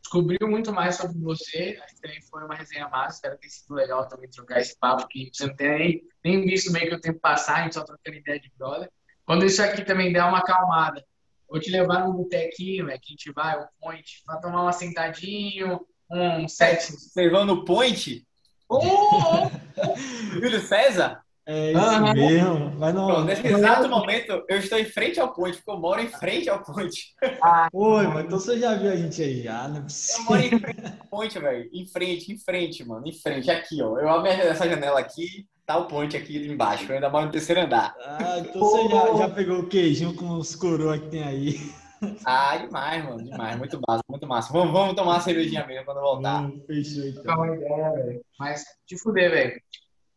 descobriu muito mais sobre você. Acho que também foi uma resenha massa. Espero ter sido legal também trocar esse papo, que você não tem nem, nem visto meio que o tempo passar, a gente só trocando ideia de brother. Quando isso aqui também der uma acalmada, vou te levar num botequinho, é que a gente vai, o point, pra tomar um sentadinho, um set. Você vai no point? Oh! <laughs> Júlio César? É isso ah, mesmo. Mas não, Pronto, nesse exato momento, eu estou em frente ao ponte, porque eu moro em frente ao ponte. Ah, <laughs> Oi, mas então você já viu a gente aí? Ah, não é Eu moro em frente ao ponte, velho. Em frente, em frente, mano. Em frente, aqui, ó. Eu abro essa janela aqui, tá o ponte aqui embaixo. Eu ainda moro no terceiro andar. Ah, então você já, já pegou o queijinho com os coroas que tem aí. <laughs> Ah, demais, mano. Demais. Muito massa, muito massa. Vamos, vamos tomar uma cervejinha mesmo quando voltar. Hum, fechou, então. uma ideia, velho. Mas te fuder, velho.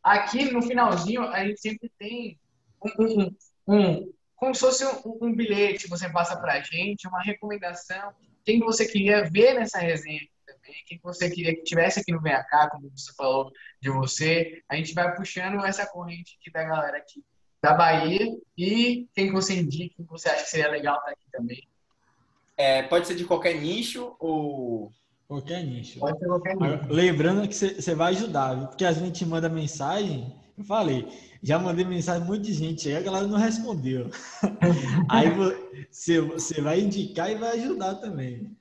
Aqui no finalzinho, a gente sempre tem um, um, um como se fosse um, um bilhete que você passa para a gente, uma recomendação. Quem você queria ver nessa resenha também, quem você queria que tivesse aqui no Cá, como você falou de você. A gente vai puxando essa corrente aqui da galera aqui da Bahia e quem você indica, quem você acha que seria legal estar aqui também. É, pode ser de qualquer nicho ou Qualquer nicho. Pode ser qualquer nicho. Lembrando que você vai ajudar, viu? porque às vezes a gente manda mensagem, eu falei, já mandei mensagem um monte de gente aí, a galera não respondeu. <laughs> aí você vai indicar e vai ajudar também.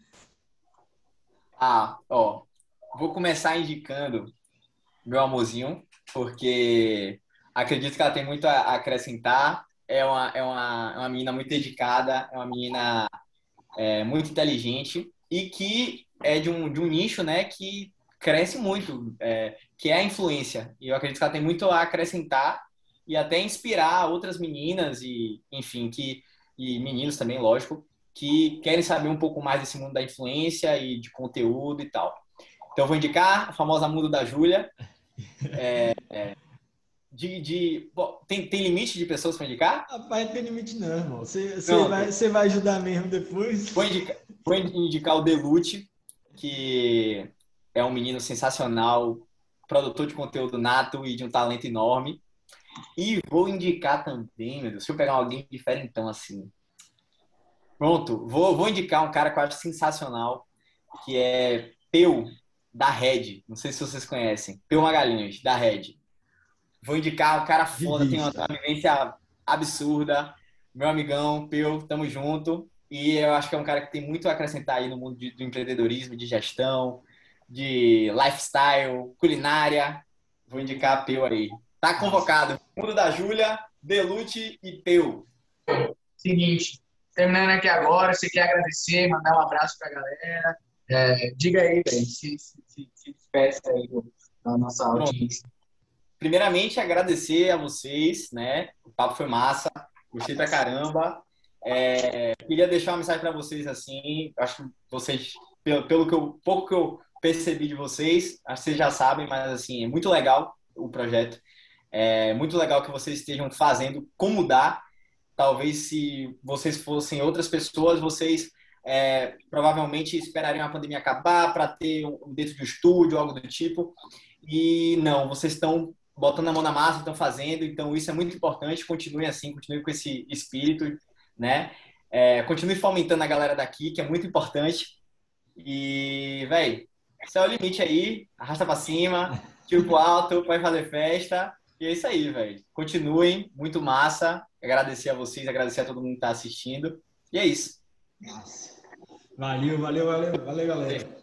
Ah, ó, vou começar indicando meu amorzinho, porque acredito que ela tem muito a acrescentar. É uma, é uma, é uma menina muito dedicada, é uma menina é, muito inteligente e que é de um, de um nicho, né, que cresce muito, é, que é a influência. E eu acredito que ela tem muito a acrescentar e até inspirar outras meninas e, enfim, que e meninos também, lógico, que querem saber um pouco mais desse mundo da influência e de conteúdo e tal. Então, eu vou indicar a famosa Mundo da Júlia. É, é, de. de bom, tem, tem limite de pessoas para indicar? Rapaz, não tem limite não, irmão. Você, vai, vai ajudar mesmo depois? Vou indicar, vou indicar o Delute, que é um menino sensacional, produtor de conteúdo nato e de um talento enorme. E vou indicar também, meu Deus, se eu pegar alguém diferentão assim. Pronto, vou, vou indicar um cara que eu acho sensacional, que é Peu, da Red. Não sei se vocês conhecem. Peu Magalhães, da Red. Vou indicar um cara foda, tem uma, uma vivência absurda. Meu amigão, Peu, tamo junto. E eu acho que é um cara que tem muito a acrescentar aí no mundo de, do empreendedorismo, de gestão, de lifestyle, culinária. Vou indicar Peu aí. Tá convocado. Mundo da Júlia, Delute e Peu. Seguinte, terminando aqui agora, você quer agradecer, mandar um abraço pra galera. É, diga aí, velho, se, se, se, se despeça aí da nossa audiência. Primeiramente, agradecer a vocês, né? O papo foi massa, gostei pra caramba. É, queria deixar uma mensagem para vocês assim, acho que vocês, pelo, pelo que eu, pouco que eu percebi de vocês, acho que vocês já sabem, mas assim, é muito legal o projeto. É muito legal que vocês estejam fazendo com mudar. Talvez se vocês fossem outras pessoas, vocês é, provavelmente esperariam a pandemia acabar para ter um, dentro de um estúdio, algo do tipo. E não, vocês estão botando a mão na massa, estão fazendo, então isso é muito importante. Continue assim, continue com esse espírito, né? É, continue fomentando a galera daqui, que é muito importante. E, velho, esse é o limite aí. Arrasta para cima, tiro pro alto, vai fazer festa. E é isso aí, velho. Continuem, muito massa. Agradecer a vocês, agradecer a todo mundo que está assistindo. E é isso. Nossa. Valeu, valeu, valeu, valeu, galera.